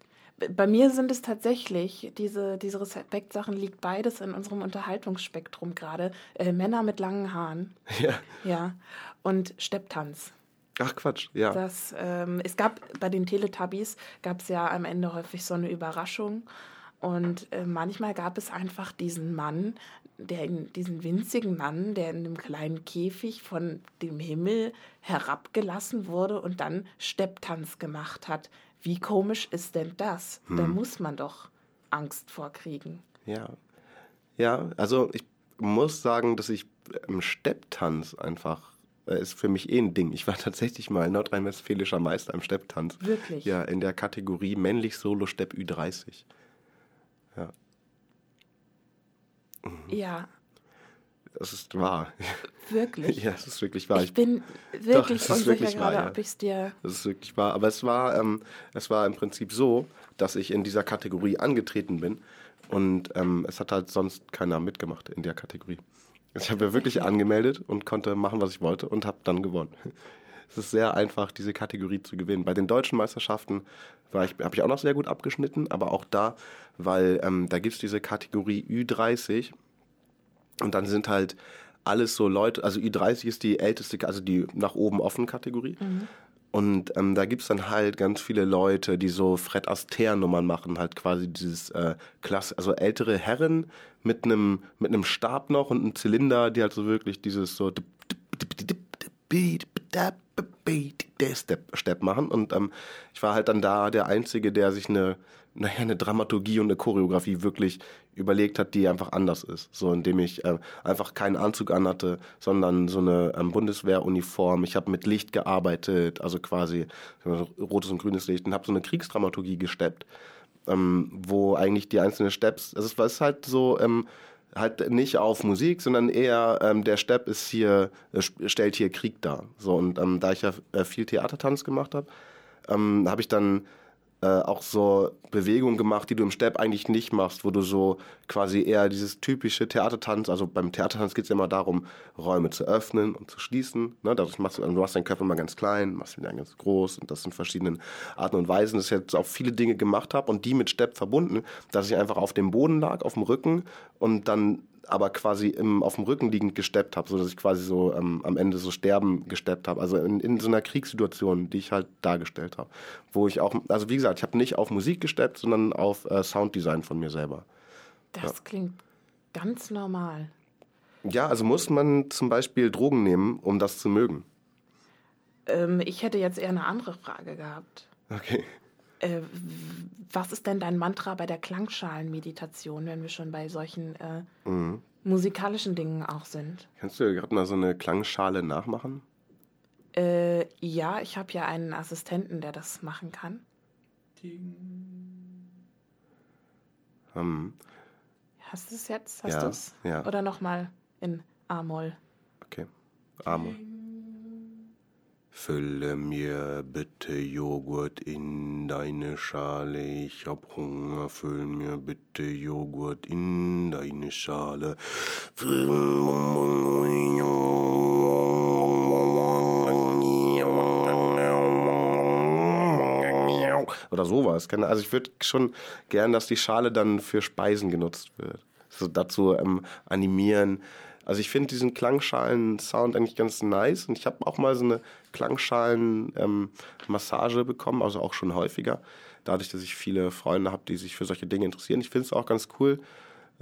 bei mir sind es tatsächlich, diese, diese Respektsachen liegt beides in unserem Unterhaltungsspektrum gerade. Äh, Männer mit langen Haaren. Ja. Ja. Und Stepptanz. Ach Quatsch, ja. Das, ähm, es gab bei den Teletubbies gab es ja am Ende häufig so eine Überraschung. Und äh, manchmal gab es einfach diesen Mann, der in, diesen winzigen Mann, der in einem kleinen Käfig von dem Himmel herabgelassen wurde und dann Stepptanz gemacht hat. Wie komisch ist denn das? Hm. Da muss man doch Angst vorkriegen. Ja. Ja, also ich muss sagen, dass ich im Stepptanz einfach äh, ist für mich eh ein Ding. Ich war tatsächlich mal nordrhein-westfälischer Meister im Stepptanz. Wirklich? Ja, in der Kategorie männlich Solo Stepp Ü30. Ja. Mhm. Ja, das ist wahr. Wirklich? ja, es ist wirklich wahr. Ich bin wirklich Doch, unsicher gerade, ja. ob ich es dir. Das ist wirklich wahr. Aber es war, ähm, es war im Prinzip so, dass ich in dieser Kategorie angetreten bin und ähm, es hat halt sonst keiner mitgemacht in der Kategorie. Ich habe ja wirklich angemeldet und konnte machen, was ich wollte und habe dann gewonnen. Es ist sehr einfach, diese Kategorie zu gewinnen. Bei den deutschen Meisterschaften habe ich auch noch sehr gut abgeschnitten, aber auch da, weil ähm, da gibt es diese Kategorie Ü30 und dann sind halt alles so Leute, also Ü30 ist die älteste, also die nach oben offen Kategorie. Mhm. Und ähm, da gibt's dann halt ganz viele Leute, die so Fred Astaire-Nummern machen, halt quasi dieses äh, Klasse, also ältere Herren mit einem mit einem Stab noch und einem Zylinder, die halt so wirklich dieses so Step machen. Und ähm, ich war halt dann da der Einzige, der sich eine, naja, eine Dramaturgie und eine Choreografie wirklich überlegt hat, die einfach anders ist. So, indem ich äh, einfach keinen Anzug anhatte, sondern so eine ähm, Bundeswehruniform. Ich habe mit Licht gearbeitet, also quasi rotes und grünes Licht und habe so eine Kriegsdramaturgie gesteppt, ähm, wo eigentlich die einzelnen Steps, also es war halt so, ähm, halt nicht auf Musik, sondern eher ähm, der Stepp ist hier, äh, stellt hier Krieg dar. So, und ähm, da ich ja äh, viel Theatertanz gemacht habe, ähm, habe ich dann äh, auch so Bewegungen gemacht, die du im Step eigentlich nicht machst, wo du so quasi eher dieses typische Theatertanz, also beim Theatertanz geht es ja immer darum, Räume zu öffnen und zu schließen. Ne? Dadurch machst du, du machst deinen Körper mal ganz klein, machst ihn dann ganz groß und das in verschiedenen Arten und Weisen, dass ich jetzt auch viele Dinge gemacht habe und die mit Step verbunden, dass ich einfach auf dem Boden lag, auf dem Rücken und dann aber quasi im, auf dem Rücken liegend gesteppt habe, so dass ich quasi so ähm, am Ende so sterben gesteppt habe. Also in, in so einer Kriegssituation, die ich halt dargestellt habe. Wo ich auch, also wie gesagt, ich habe nicht auf Musik gesteppt, sondern auf äh, Sounddesign von mir selber. Das ja. klingt ganz normal. Ja, also muss man zum Beispiel Drogen nehmen, um das zu mögen? Ähm, ich hätte jetzt eher eine andere Frage gehabt. Okay. Äh, was ist denn dein Mantra bei der Klangschalenmeditation, wenn wir schon bei solchen äh, mhm. musikalischen Dingen auch sind? Kannst du gerade mal so eine Klangschale nachmachen? Äh, ja, ich habe ja einen Assistenten, der das machen kann. Hm. Hast du es jetzt? Hast ja, du es? Ja. Oder nochmal in A-Moll? Okay. A-Moll. Fülle mir bitte Joghurt in deine Schale. Ich hab Hunger. Füll mir bitte Joghurt in deine Schale. Oder sowas. Also ich würde schon gern, dass die Schale dann für Speisen genutzt wird. So dazu ähm, animieren also ich finde diesen Klangschalen-Sound eigentlich ganz nice und ich habe auch mal so eine Klangschalen-Massage ähm, bekommen, also auch schon häufiger, dadurch, dass ich viele Freunde habe, die sich für solche Dinge interessieren. Ich finde es auch ganz cool.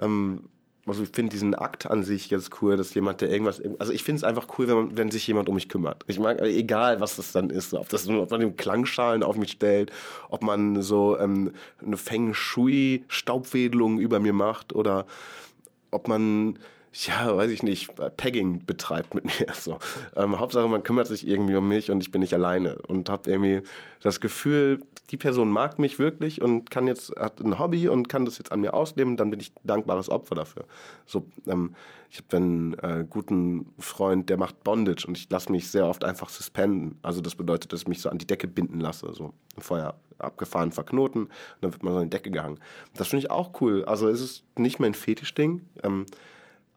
Ähm, also ich finde diesen Akt an sich ganz cool, dass jemand, der irgendwas, also ich finde es einfach cool, wenn, man, wenn sich jemand um mich kümmert. Ich mag, egal was das dann ist, ob das ob man Klangschalen auf mich stellt, ob man so ähm, eine Feng Shui Staubwedelung über mir macht oder ob man ja, weiß ich nicht, Pegging betreibt mit mir. So. Ähm, Hauptsache, man kümmert sich irgendwie um mich und ich bin nicht alleine und habe irgendwie das Gefühl, die Person mag mich wirklich und kann jetzt hat ein Hobby und kann das jetzt an mir ausleben, dann bin ich dankbares Opfer dafür. So, ähm, ich habe einen äh, guten Freund, der macht Bondage und ich lasse mich sehr oft einfach suspenden. Also das bedeutet, dass ich mich so an die Decke binden lasse, so vorher abgefahren verknoten und dann wird man so an die Decke gehangen. Das finde ich auch cool. Also es ist nicht mein Fetischding. Ähm,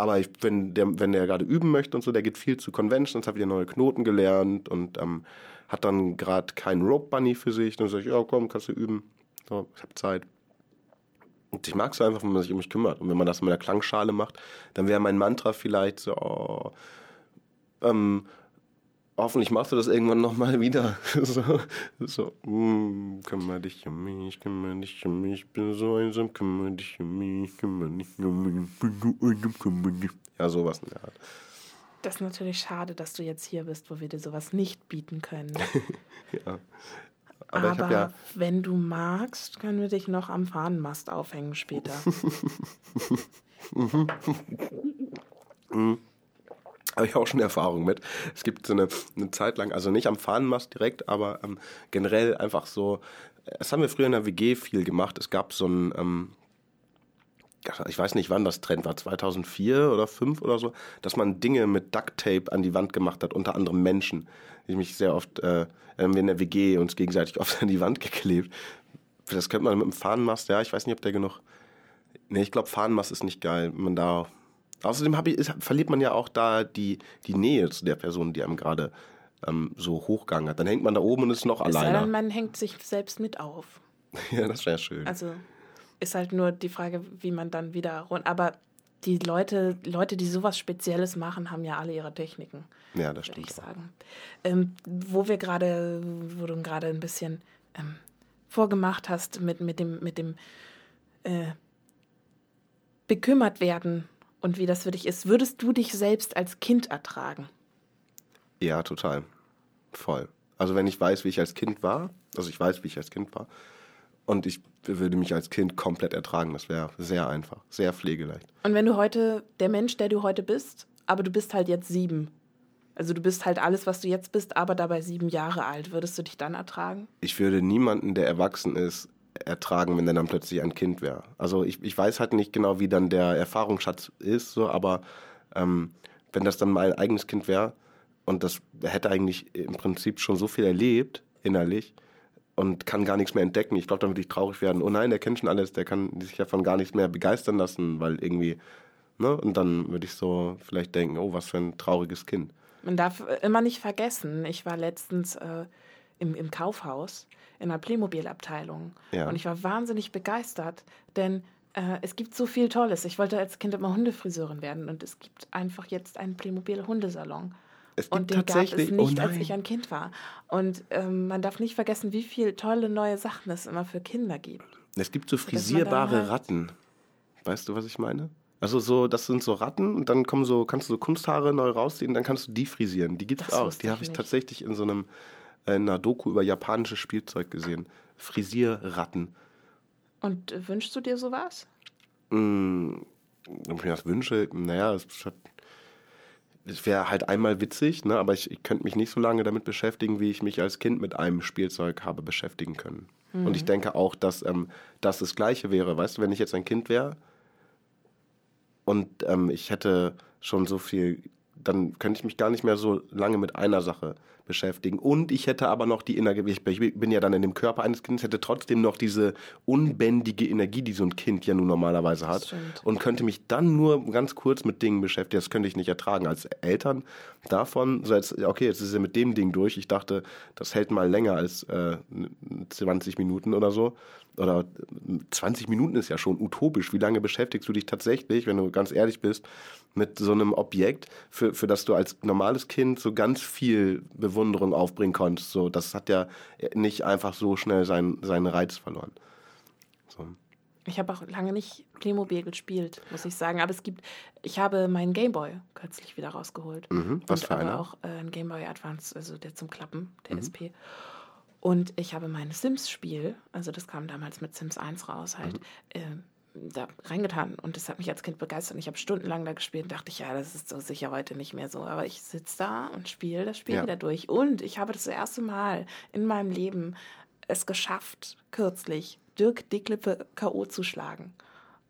aber ich, wenn der, wenn der gerade üben möchte und so, der geht viel zu Conventions, hat wieder neue Knoten gelernt und ähm, hat dann gerade keinen Rope Bunny für sich. Dann sage ich, ja komm, kannst du üben. So, ich habe Zeit. Und ich mag es einfach, wenn man sich um mich kümmert. Und wenn man das mit der Klangschale macht, dann wäre mein Mantra vielleicht so, oh, ähm, hoffentlich machst du das irgendwann nochmal wieder. so, so mm, kümmere dich um mich, kümmere dich um mich, ich bin so einsam, kümmere dich um mich, kümmere dich um mich, ich bin so einsam, kümmere dich. Ja, sowas in der Art. Das ist natürlich schade, dass du jetzt hier bist, wo wir dir sowas nicht bieten können. ja. Aber, Aber ja wenn du magst, können wir dich noch am Fahnenmast aufhängen später. mhm habe ich auch schon Erfahrung mit. Es gibt so eine, eine Zeit lang, also nicht am Fahnenmast direkt, aber ähm, generell einfach so, das haben wir früher in der WG viel gemacht. Es gab so ein, ähm, ich weiß nicht, wann das Trend war, 2004 oder 2005 oder so, dass man Dinge mit Duct Tape an die Wand gemacht hat, unter anderem Menschen. Ich mich sehr oft, äh, wir in der WG uns gegenseitig oft an die Wand geklebt. Das könnte man mit dem Fahnenmast, ja, ich weiß nicht, ob der genug, nee, ich glaube, Fahnenmast ist nicht geil, man da Außerdem ich, ist, verliert man ja auch da die, die Nähe zu der Person, die einem gerade ähm, so hochgegangen hat. Dann hängt man da oben und ist noch alleine. Sei man hängt sich selbst mit auf. ja, das wäre schön. Also ist halt nur die Frage, wie man dann wieder rund. Aber die Leute, Leute, die sowas Spezielles machen, haben ja alle ihre Techniken. Ja, das stimmt. Ich sagen. Ähm, wo wir gerade, wo du gerade ein bisschen ähm, vorgemacht hast mit, mit dem, mit dem äh, bekümmert werden und wie das für dich ist. Würdest du dich selbst als Kind ertragen? Ja, total. Voll. Also wenn ich weiß, wie ich als Kind war, also ich weiß, wie ich als Kind war, und ich würde mich als Kind komplett ertragen, das wäre sehr einfach, sehr pflegeleicht. Und wenn du heute, der Mensch, der du heute bist, aber du bist halt jetzt sieben, also du bist halt alles, was du jetzt bist, aber dabei sieben Jahre alt, würdest du dich dann ertragen? Ich würde niemanden, der erwachsen ist, ertragen, wenn der dann plötzlich ein Kind wäre. Also ich, ich weiß halt nicht genau, wie dann der Erfahrungsschatz ist, so, aber ähm, wenn das dann mein eigenes Kind wäre und das hätte eigentlich im Prinzip schon so viel erlebt, innerlich, und kann gar nichts mehr entdecken. Ich glaube, dann würde ich traurig werden. Oh nein, der kennt schon alles, der kann sich davon gar nichts mehr begeistern lassen, weil irgendwie, ne? Und dann würde ich so vielleicht denken, oh, was für ein trauriges Kind. Man darf immer nicht vergessen, ich war letztens äh, im, im Kaufhaus in einer Playmobil-Abteilung Ja. und ich war wahnsinnig begeistert, denn äh, es gibt so viel Tolles. Ich wollte als Kind immer Hundefriseurin werden und es gibt einfach jetzt einen Playmobil-Hundesalon. Es gibt Und den gab es tatsächlich- oh nicht, als ich ein Kind war. Und ähm, man darf nicht vergessen, wie viele tolle neue Sachen es immer für Kinder gibt. Es gibt so frisierbare halt- Ratten. Weißt du, was ich meine? Also so, das sind so Ratten und dann kommen so, kannst du so Kunsthaare neu rausziehen, dann kannst du die frisieren. Die gibt's Das auch. Die habe ich nicht. tatsächlich in so einem in einer Doku über japanisches Spielzeug gesehen. Frisierratten. Und äh, wünschst du dir sowas? Mm, Wenn ich mir das wünsche, naja, es hat es wäre halt einmal witzig, ne, aber ich, ich könnte mich nicht so lange damit beschäftigen, wie ich mich als Kind mit einem Spielzeug habe beschäftigen können. Und ich denke auch, dass ähm, das das Gleiche wäre. Weißt du, wenn ich jetzt ein Kind wäre und ähm, ich hätte schon so viel, dann könnte ich mich gar nicht mehr so lange mit einer Sache beschäftigen. Und ich hätte aber noch die Energie, ich bin ja dann in dem Körper eines Kindes, hätte trotzdem noch diese unbändige Energie, die so ein Kind ja nun normalerweise hat. stimmt. Und könnte mich dann nur ganz kurz mit Dingen beschäftigen. Das könnte ich nicht ertragen als Eltern davon. So jetzt, okay, jetzt ist er mit dem Ding durch. Ich dachte, das hält mal länger als äh, 20 Minuten oder so. Oder 20 Minuten ist ja schon utopisch. Wie lange beschäftigst du dich tatsächlich, wenn du ganz ehrlich bist, mit so einem Objekt, für, für das du als normales Kind so ganz viel Bewunderung aufbringen konntest? So, das hat ja nicht einfach so schnell seinen, seinen Reiz verloren. So. Ich habe auch lange nicht Playmobil gespielt, muss ich sagen. Aber es gibt, ich habe meinen Gameboy kürzlich wieder rausgeholt. Mhm, was und für einer? auch äh, ein Gameboy Advance, also der zum Klappen, der Mhm. SP. Und ich habe mein Sims-Spiel, also das kam damals mit Sims 1 raus, halt, Mhm. äh, da reingetan. Und das hat mich als Kind begeistert. Und ich habe stundenlang da gespielt und dachte ich, ja, das ist so sicher heute nicht mehr so. Aber ich sitze da und spiele das Spiel Ja. wieder durch. Und ich habe das erste Mal in meinem Leben es geschafft, kürzlich Dirk Dicklippe K.O. zu schlagen.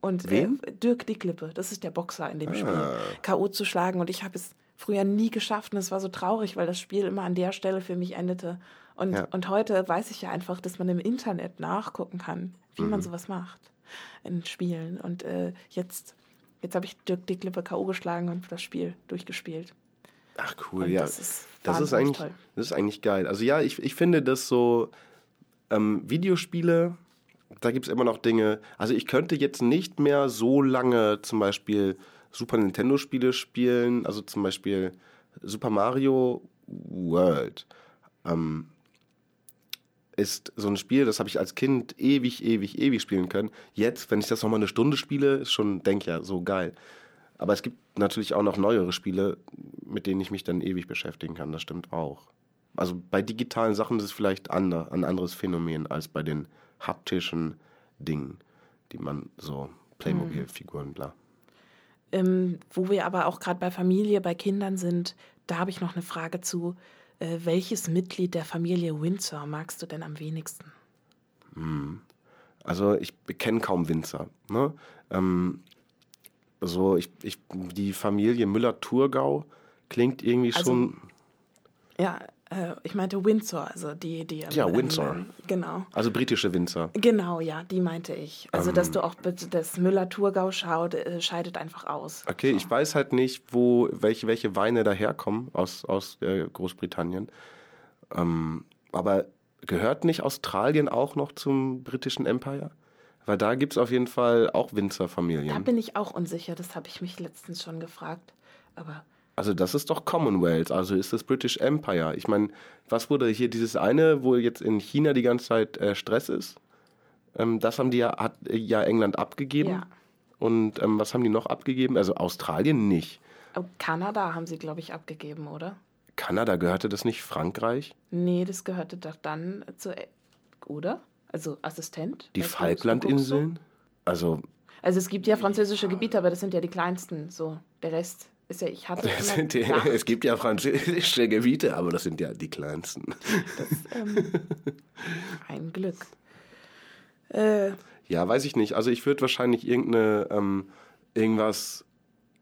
Und Wen? Äh, Dirk Dicklippe, das ist der Boxer in dem Ah. Spiel, K.O. zu schlagen. Und ich habe es früher nie geschafft und es war so traurig, weil das Spiel immer an der Stelle für mich endete. Und, Ja. und heute weiß ich ja einfach, dass man im Internet nachgucken kann, wie Mhm. man sowas macht in Spielen. Und äh, jetzt, jetzt habe ich Dirk Dicklippe K.O. geschlagen und das Spiel durchgespielt. Ach cool, Und ja. das ist das ist eigentlich, toll. das ist eigentlich geil. Also ja, ich, ich finde, dass so ähm, Videospiele, da gibt es immer noch Dinge. Also ich könnte jetzt nicht mehr so lange zum Beispiel Super Nintendo Spiele spielen, also zum Beispiel Super Mario World. Ähm, ist so ein Spiel, das habe ich als Kind ewig, ewig, ewig spielen können. Jetzt, wenn ich das nochmal eine Stunde spiele, ist schon, denk ja, so geil. Aber es gibt natürlich auch noch neuere Spiele, mit denen ich mich dann ewig beschäftigen kann. Das stimmt auch. Also bei digitalen Sachen ist es vielleicht ander, ein anderes Phänomen als bei den haptischen Dingen, die man so Playmobil-Figuren, bla. Ähm, wo wir aber auch gerade bei Familie, bei Kindern sind, da habe ich noch eine Frage zu. Äh, welches Mitglied der Familie Windsor magst du denn am wenigsten? Also ich kenne kaum Winzer. Ne? Ähm, so, ich, ich, die Familie Müller-Thurgau klingt irgendwie Also- schon. Ja, äh, ich meinte Windsor, also die, die. Ja, ähm, Windsor. ähm, Genau. Also britische Winzer. Genau, ja, die meinte ich. Also, dass Ähm. du auch bitte das Müller-Thurgau schaut, äh, scheidet einfach aus. Okay, ich weiß halt nicht, wo, welche, welche Weine daherkommen aus, aus äh, Großbritannien. Ähm, aber gehört nicht Australien auch noch zum britischen Empire? Weil da gibt es auf jeden Fall auch Da Winzerfamilien. bin ich auch unsicher, das habe ich mich letztens schon gefragt. Aber Also das ist doch Commonwealth, also ist das British Empire. Ich meine, was wurde hier dieses eine, wo jetzt in China die ganze Zeit äh, Stress ist? Ähm, das haben die ja, hat äh, ja England abgegeben. Ja. Und ähm, was haben die noch abgegeben? Also Australien nicht. aber Kanada haben sie, glaube ich, abgegeben, oder? Kanada gehörte das nicht Frankreich? Nee, das gehörte doch dann zu. Oder? Also Assistent? Die Falklandinseln? Also, Also es gibt ja französische Gebiete, aber das sind ja die kleinsten. So, der Rest ja, ich hatte das die, gedacht, es gibt ja französische Gebiete, aber das sind ja die kleinsten. ähm, ein Glück. Äh, Ja, weiß ich nicht. Also ich würde wahrscheinlich irgendeine, ähm, irgendwas,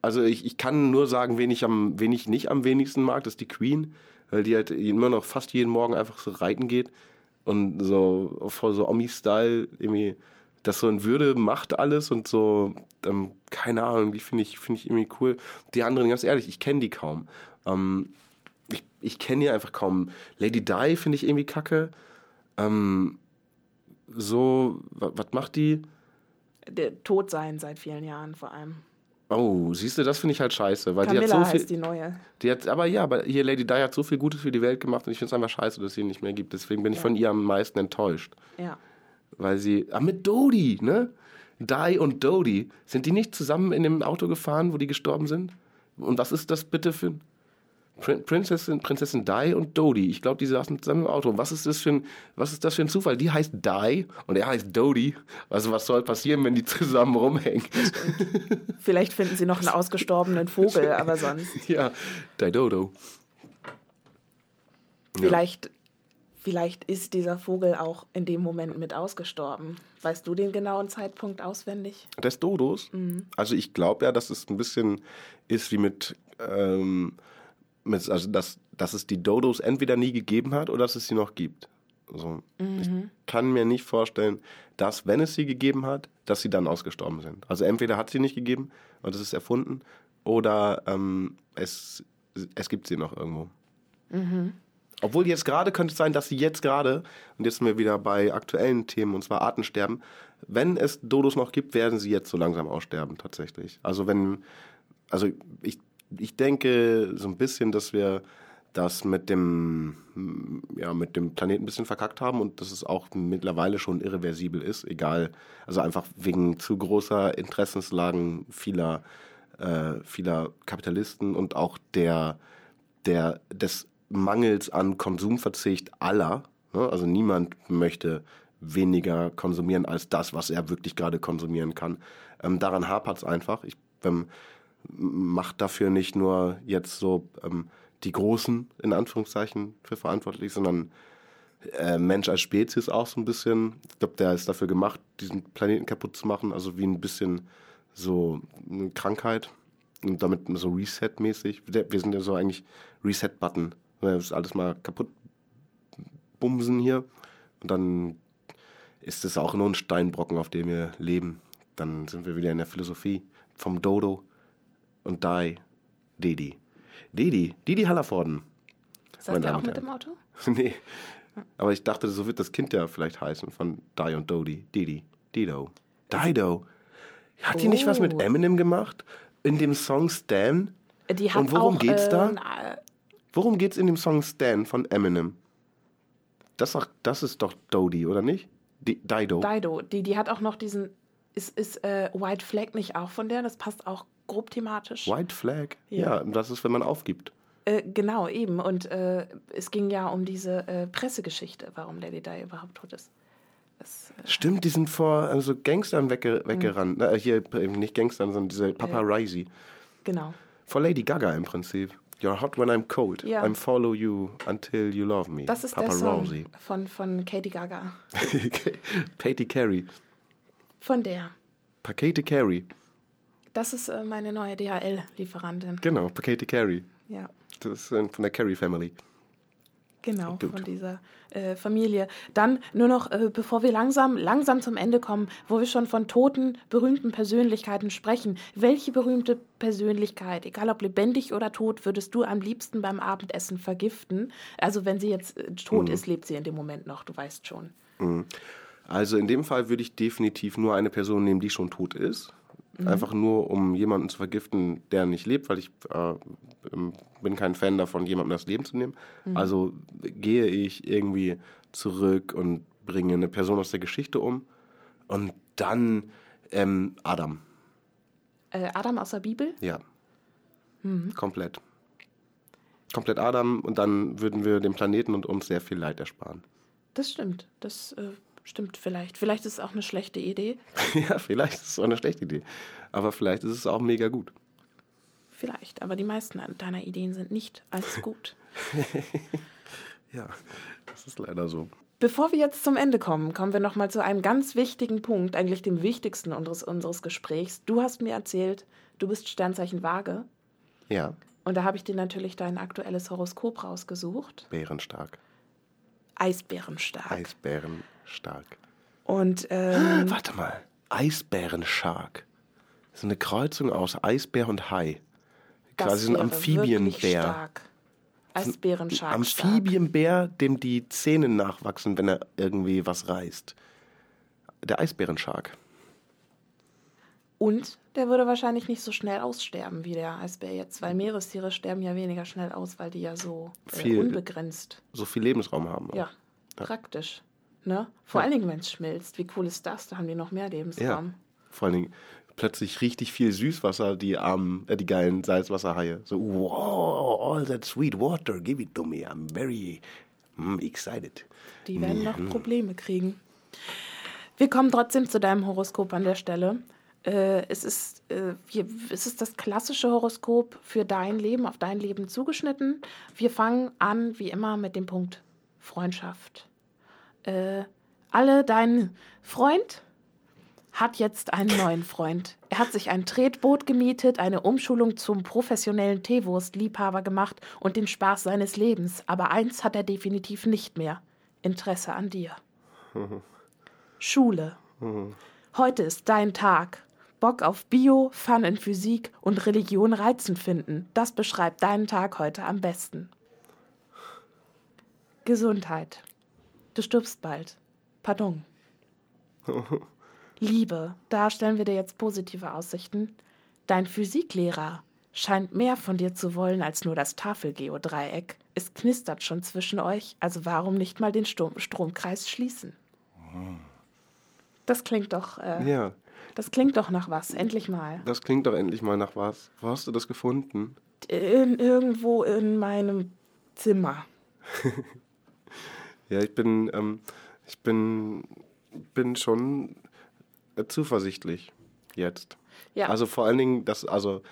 also ich, ich kann nur sagen, wen ich, am, wen ich nicht am wenigsten mag, das ist die Queen, weil die halt immer noch fast jeden Morgen einfach so reiten geht und so voll so Omi-Style irgendwie das so in Würde macht alles und so, ähm, keine Ahnung, die finde ich, finde ich irgendwie cool. Die anderen, ganz ehrlich, ich kenne die kaum. Ähm, ich ich kenne die einfach kaum. Lady Di finde ich irgendwie kacke. Ähm, so, wa- was macht die? der tot sein seit vielen Jahren vor allem. Oh, siehst du, das finde ich halt scheiße, weil die Camilla hat so viel. die neue. Die hat, aber ja, aber hier Lady Di hat so viel Gutes für die Welt gemacht und ich finde es einfach scheiße, dass sie ihn nicht mehr gibt. Deswegen bin ich Ja. von ihr am meisten enttäuscht. Ja. Weil sie. Ah, mit Dodie, ne? Di und Dodie. Sind die nicht zusammen in dem Auto gefahren, wo die gestorben sind? Und was ist das bitte für ein. Prin- Prinzessin, Prinzessin Di und Dodie. Ich glaube, die saßen zusammen im Auto. Was ist das für ein, was ist das für ein Zufall? Die heißt Di und er heißt Dodie. Also was soll passieren, wenn die zusammen rumhängen? Vielleicht finden sie noch einen ausgestorbenen Vogel, aber sonst. ja, Didodo. Vielleicht, vielleicht ist dieser Vogel auch in dem Moment mit ausgestorben. Weißt du den genauen Zeitpunkt auswendig? Des Dodos? Also ich glaube ja, dass es ein bisschen ist wie mit, ähm, mit also dass, dass es die Dodos entweder nie gegeben hat oder dass es sie noch gibt. So. Ich kann mir nicht vorstellen, dass, wenn es sie gegeben hat, dass sie dann ausgestorben sind. Also entweder hat sie nicht gegeben und es ist erfunden oder ähm, es, es gibt sie noch irgendwo. Obwohl jetzt gerade könnte es sein, dass sie jetzt gerade, und jetzt sind wir wieder bei aktuellen Themen, und zwar Artensterben, wenn es Dodos noch gibt, werden sie jetzt so langsam aussterben, tatsächlich. Also wenn, also ich, ich denke so ein bisschen, dass wir das mit dem, ja, mit dem Planeten ein bisschen verkackt haben und dass es auch mittlerweile schon irreversibel ist, egal, also einfach wegen zu großer Interessenslagen vieler, äh, vieler Kapitalisten und auch der, der, des Mangels an Konsumverzicht aller. Ne? Also niemand möchte weniger konsumieren als das, was er wirklich gerade konsumieren kann. Ähm, daran hapert es einfach. Ich ähm, macht dafür nicht nur jetzt so ähm, die Großen in Anführungszeichen für verantwortlich, sondern äh, Mensch als Spezies auch so ein bisschen. Ich glaube, der ist dafür gemacht, diesen Planeten kaputt zu machen, also wie ein bisschen so eine Krankheit und damit so Reset-mäßig. Wir sind ja so eigentlich Reset-Button. Müssen alles mal kaputt bumsen hier und dann ist es auch nur ein Steinbrocken, auf dem wir leben. Dann sind wir wieder in der Philosophie vom Dodo und Die, Didi. Didi, Didi Hallervorden. Seid ihr auch mit dem. Auto? nee. Aber ich dachte, so wird das Kind ja vielleicht heißen von Die und Dodi. Didi. Dido. Dido. Hat die nicht was mit Oh. Eminem gemacht? In dem Song Stan? Die hat Und worum auch, geht's äh, da? Worum geht's in dem Song Stan von Eminem? Das, doch- das ist doch Dodi, oder nicht? Di Dido. Dido, die, die hat auch noch diesen. Ist, ist äh, White Flag nicht auch von der? Das passt auch grob thematisch. White Flag? Ja. Ja, das ist, wenn man aufgibt. Äh, genau, eben. Und äh, es ging ja um diese äh, Pressegeschichte, warum Lady Di überhaupt tot ist. Das, äh, Stimmt, die sind vor also Gangstern wegge weggerannt. Mhm. Äh, hier eben nicht Gangstern, sondern diese Paparazzi. genau. Vor Lady Gaga im Prinzip. You're hot when I'm cold. Ja. I'm follow you until you love me. Das ist der Paparazzi. Song von, von Katie Gaga. Katy Carey. Von der. Pa- Katy Carey. Das ist äh, meine neue DHL-Lieferantin. Genau, Pa- Katy Carey. Ja, Das ist äh, von der Carey Family. Genau, Gut. von dieser äh, Familie. Dann nur noch, äh, bevor wir langsam, langsam zum Ende kommen, wo wir schon von toten, berühmten Persönlichkeiten sprechen. Welche berühmte Persönlichkeit, egal ob lebendig oder tot, würdest du am liebsten beim Abendessen vergiften? Also wenn sie jetzt äh, tot Mhm. ist, lebt sie in dem Moment noch, du weißt schon. Also in dem Fall würde ich definitiv nur eine Person nehmen, die schon tot ist. Mhm. Einfach nur, um jemanden zu vergiften, der nicht lebt, weil ich äh, bin kein Fan davon, jemandem das Leben zu nehmen. Mhm. Also gehe ich irgendwie zurück und bringe eine Person aus der Geschichte um. Und dann ähm, Adam. Äh, Adam aus der Bibel? Ja. Mhm. Komplett. komplett Adam und dann würden wir dem Planeten und uns sehr viel Leid ersparen. Das stimmt. Das äh, stimmt vielleicht. Vielleicht ist es auch eine schlechte Idee. ja, vielleicht ist es auch eine schlechte Idee. Aber vielleicht ist es auch mega gut. Vielleicht. Aber die meisten deiner Ideen sind nicht als gut. ja, das ist leider so. Bevor wir jetzt zum Ende kommen, kommen wir nochmal zu einem ganz wichtigen Punkt, eigentlich dem wichtigsten unseres, unseres Gesprächs. Du hast mir erzählt, du bist Sternzeichen Waage. Ja. Und da habe ich dir natürlich dein aktuelles Horoskop rausgesucht. Bärenstark. Eisbärenstark. Eisbärenstark. Und ähm, warte mal, Eisbärenstark. Das ist eine Kreuzung aus Eisbär und Hai. Quasi ein Amphibienbär. Eisbärenstark. Amphibienbär, dem die Zähne nachwachsen, wenn er irgendwie was reißt. Der Eisbärenstark. Und der würde wahrscheinlich nicht so schnell aussterben wie der Eisbär jetzt, weil Meerestiere sterben ja weniger schnell aus, weil die ja so äh, viel, unbegrenzt. So viel Lebensraum haben. Auch. Ja, praktisch. Ne? Vor ja. allen Dingen, wenn es schmilzt. Wie cool ist das? Da haben die noch mehr Lebensraum. Ja. Vor allen Dingen plötzlich richtig viel Süßwasser, die armen, äh, die geilen Salzwasserhaie. So, wow, all that sweet water, give it to me. I'm very mm, excited. Die werden noch mhm. Probleme kriegen. Wir kommen trotzdem zu deinem Horoskop an der Stelle. Äh, es, ist, äh, wir, es ist das klassische Horoskop für dein Leben, auf dein Leben zugeschnitten. Wir fangen an, wie immer, mit dem Punkt Freundschaft. Äh, alle dein Freund hat jetzt einen neuen Freund. Er hat sich ein Tretboot gemietet, eine Umschulung zum professionellen Teewurstliebhaber gemacht und den Spaß seines Lebens. Aber eins hat er definitiv nicht mehr: Interesse an dir. Schule. Heute ist dein Tag. Bock auf Bio, Fun in Physik und Religion reizend finden. Das beschreibt deinen Tag heute am besten. Gesundheit. Du stirbst bald. Pardon. Liebe, da stellen wir dir jetzt positive Aussichten. Dein Physiklehrer scheint mehr von dir zu wollen als nur das Tafelgeodreieck. Es knistert schon zwischen euch, also warum nicht mal den Strom Stromkreis schließen? Das klingt doch. Äh, ja. Das klingt doch nach was, endlich mal. Das klingt doch endlich mal nach was. Wo hast du das gefunden? In, irgendwo in meinem Zimmer. ja, ich bin, ähm, ich bin, bin schon zuversichtlich jetzt. Ja. Also vor allen Dingen, dass, also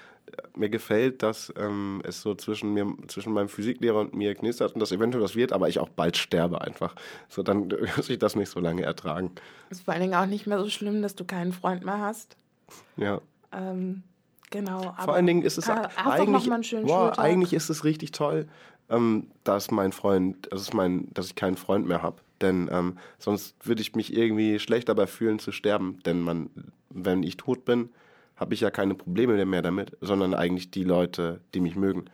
mir gefällt, dass ähm, es so zwischen mir, zwischen meinem Physiklehrer und mir knistert und das eventuell was wird, aber ich auch bald sterbe einfach. So, dann muss ich das nicht so lange ertragen. Ist vor allen Dingen auch nicht mehr so schlimm, dass du keinen Freund mehr hast. Ja. Ähm, genau. Vor allen Dingen ist es eigentlich, wow, eigentlich ist es richtig toll, ähm, dass mein Freund, dass, mein, dass ich keinen Freund mehr habe. Denn ähm, sonst würde ich mich irgendwie schlecht dabei fühlen zu sterben. Denn man, wenn ich tot bin, habe ich ja keine Probleme mehr damit, sondern eigentlich die Leute, die mich mögen.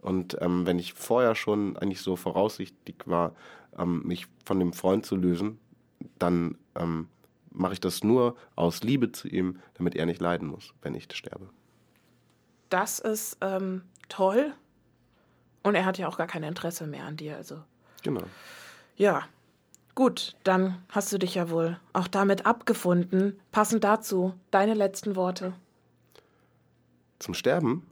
Und ähm, wenn ich vorher schon eigentlich so voraussichtig war, ähm, mich von dem Freund zu lösen, dann ähm, mache ich das nur aus Liebe zu ihm, damit er nicht leiden muss, wenn ich sterbe. Das ist ähm, toll. Und er hat ja auch gar kein Interesse mehr an dir. Also. Genau. Ja, Gut, dann hast du dich ja wohl auch damit abgefunden. Passend dazu, deine letzten Worte. Zum Sterben?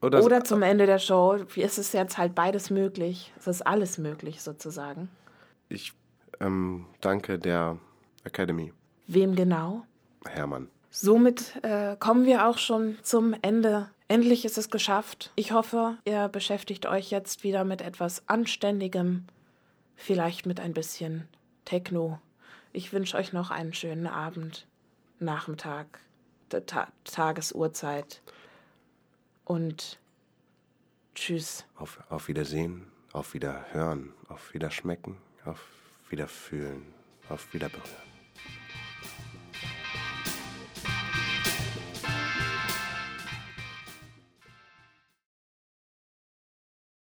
Oder, Oder zum Ende der Show. Es ist jetzt halt beides möglich. Es ist alles möglich sozusagen. Ich ähm, danke der Academy. Wem genau? Hermann. Somit äh, kommen wir auch schon zum Ende. Endlich ist es geschafft. Ich hoffe, ihr beschäftigt euch jetzt wieder mit etwas Anständigem, vielleicht mit ein bisschen Techno. Ich wünsche euch noch einen schönen Abend, Nachmittag, Ta Tagesuhrzeit und tschüss. Auf, auf Wiedersehen, auf Wiederhören, auf Wiederschmecken, auf Wiederfühlen, auf Wiederberühren.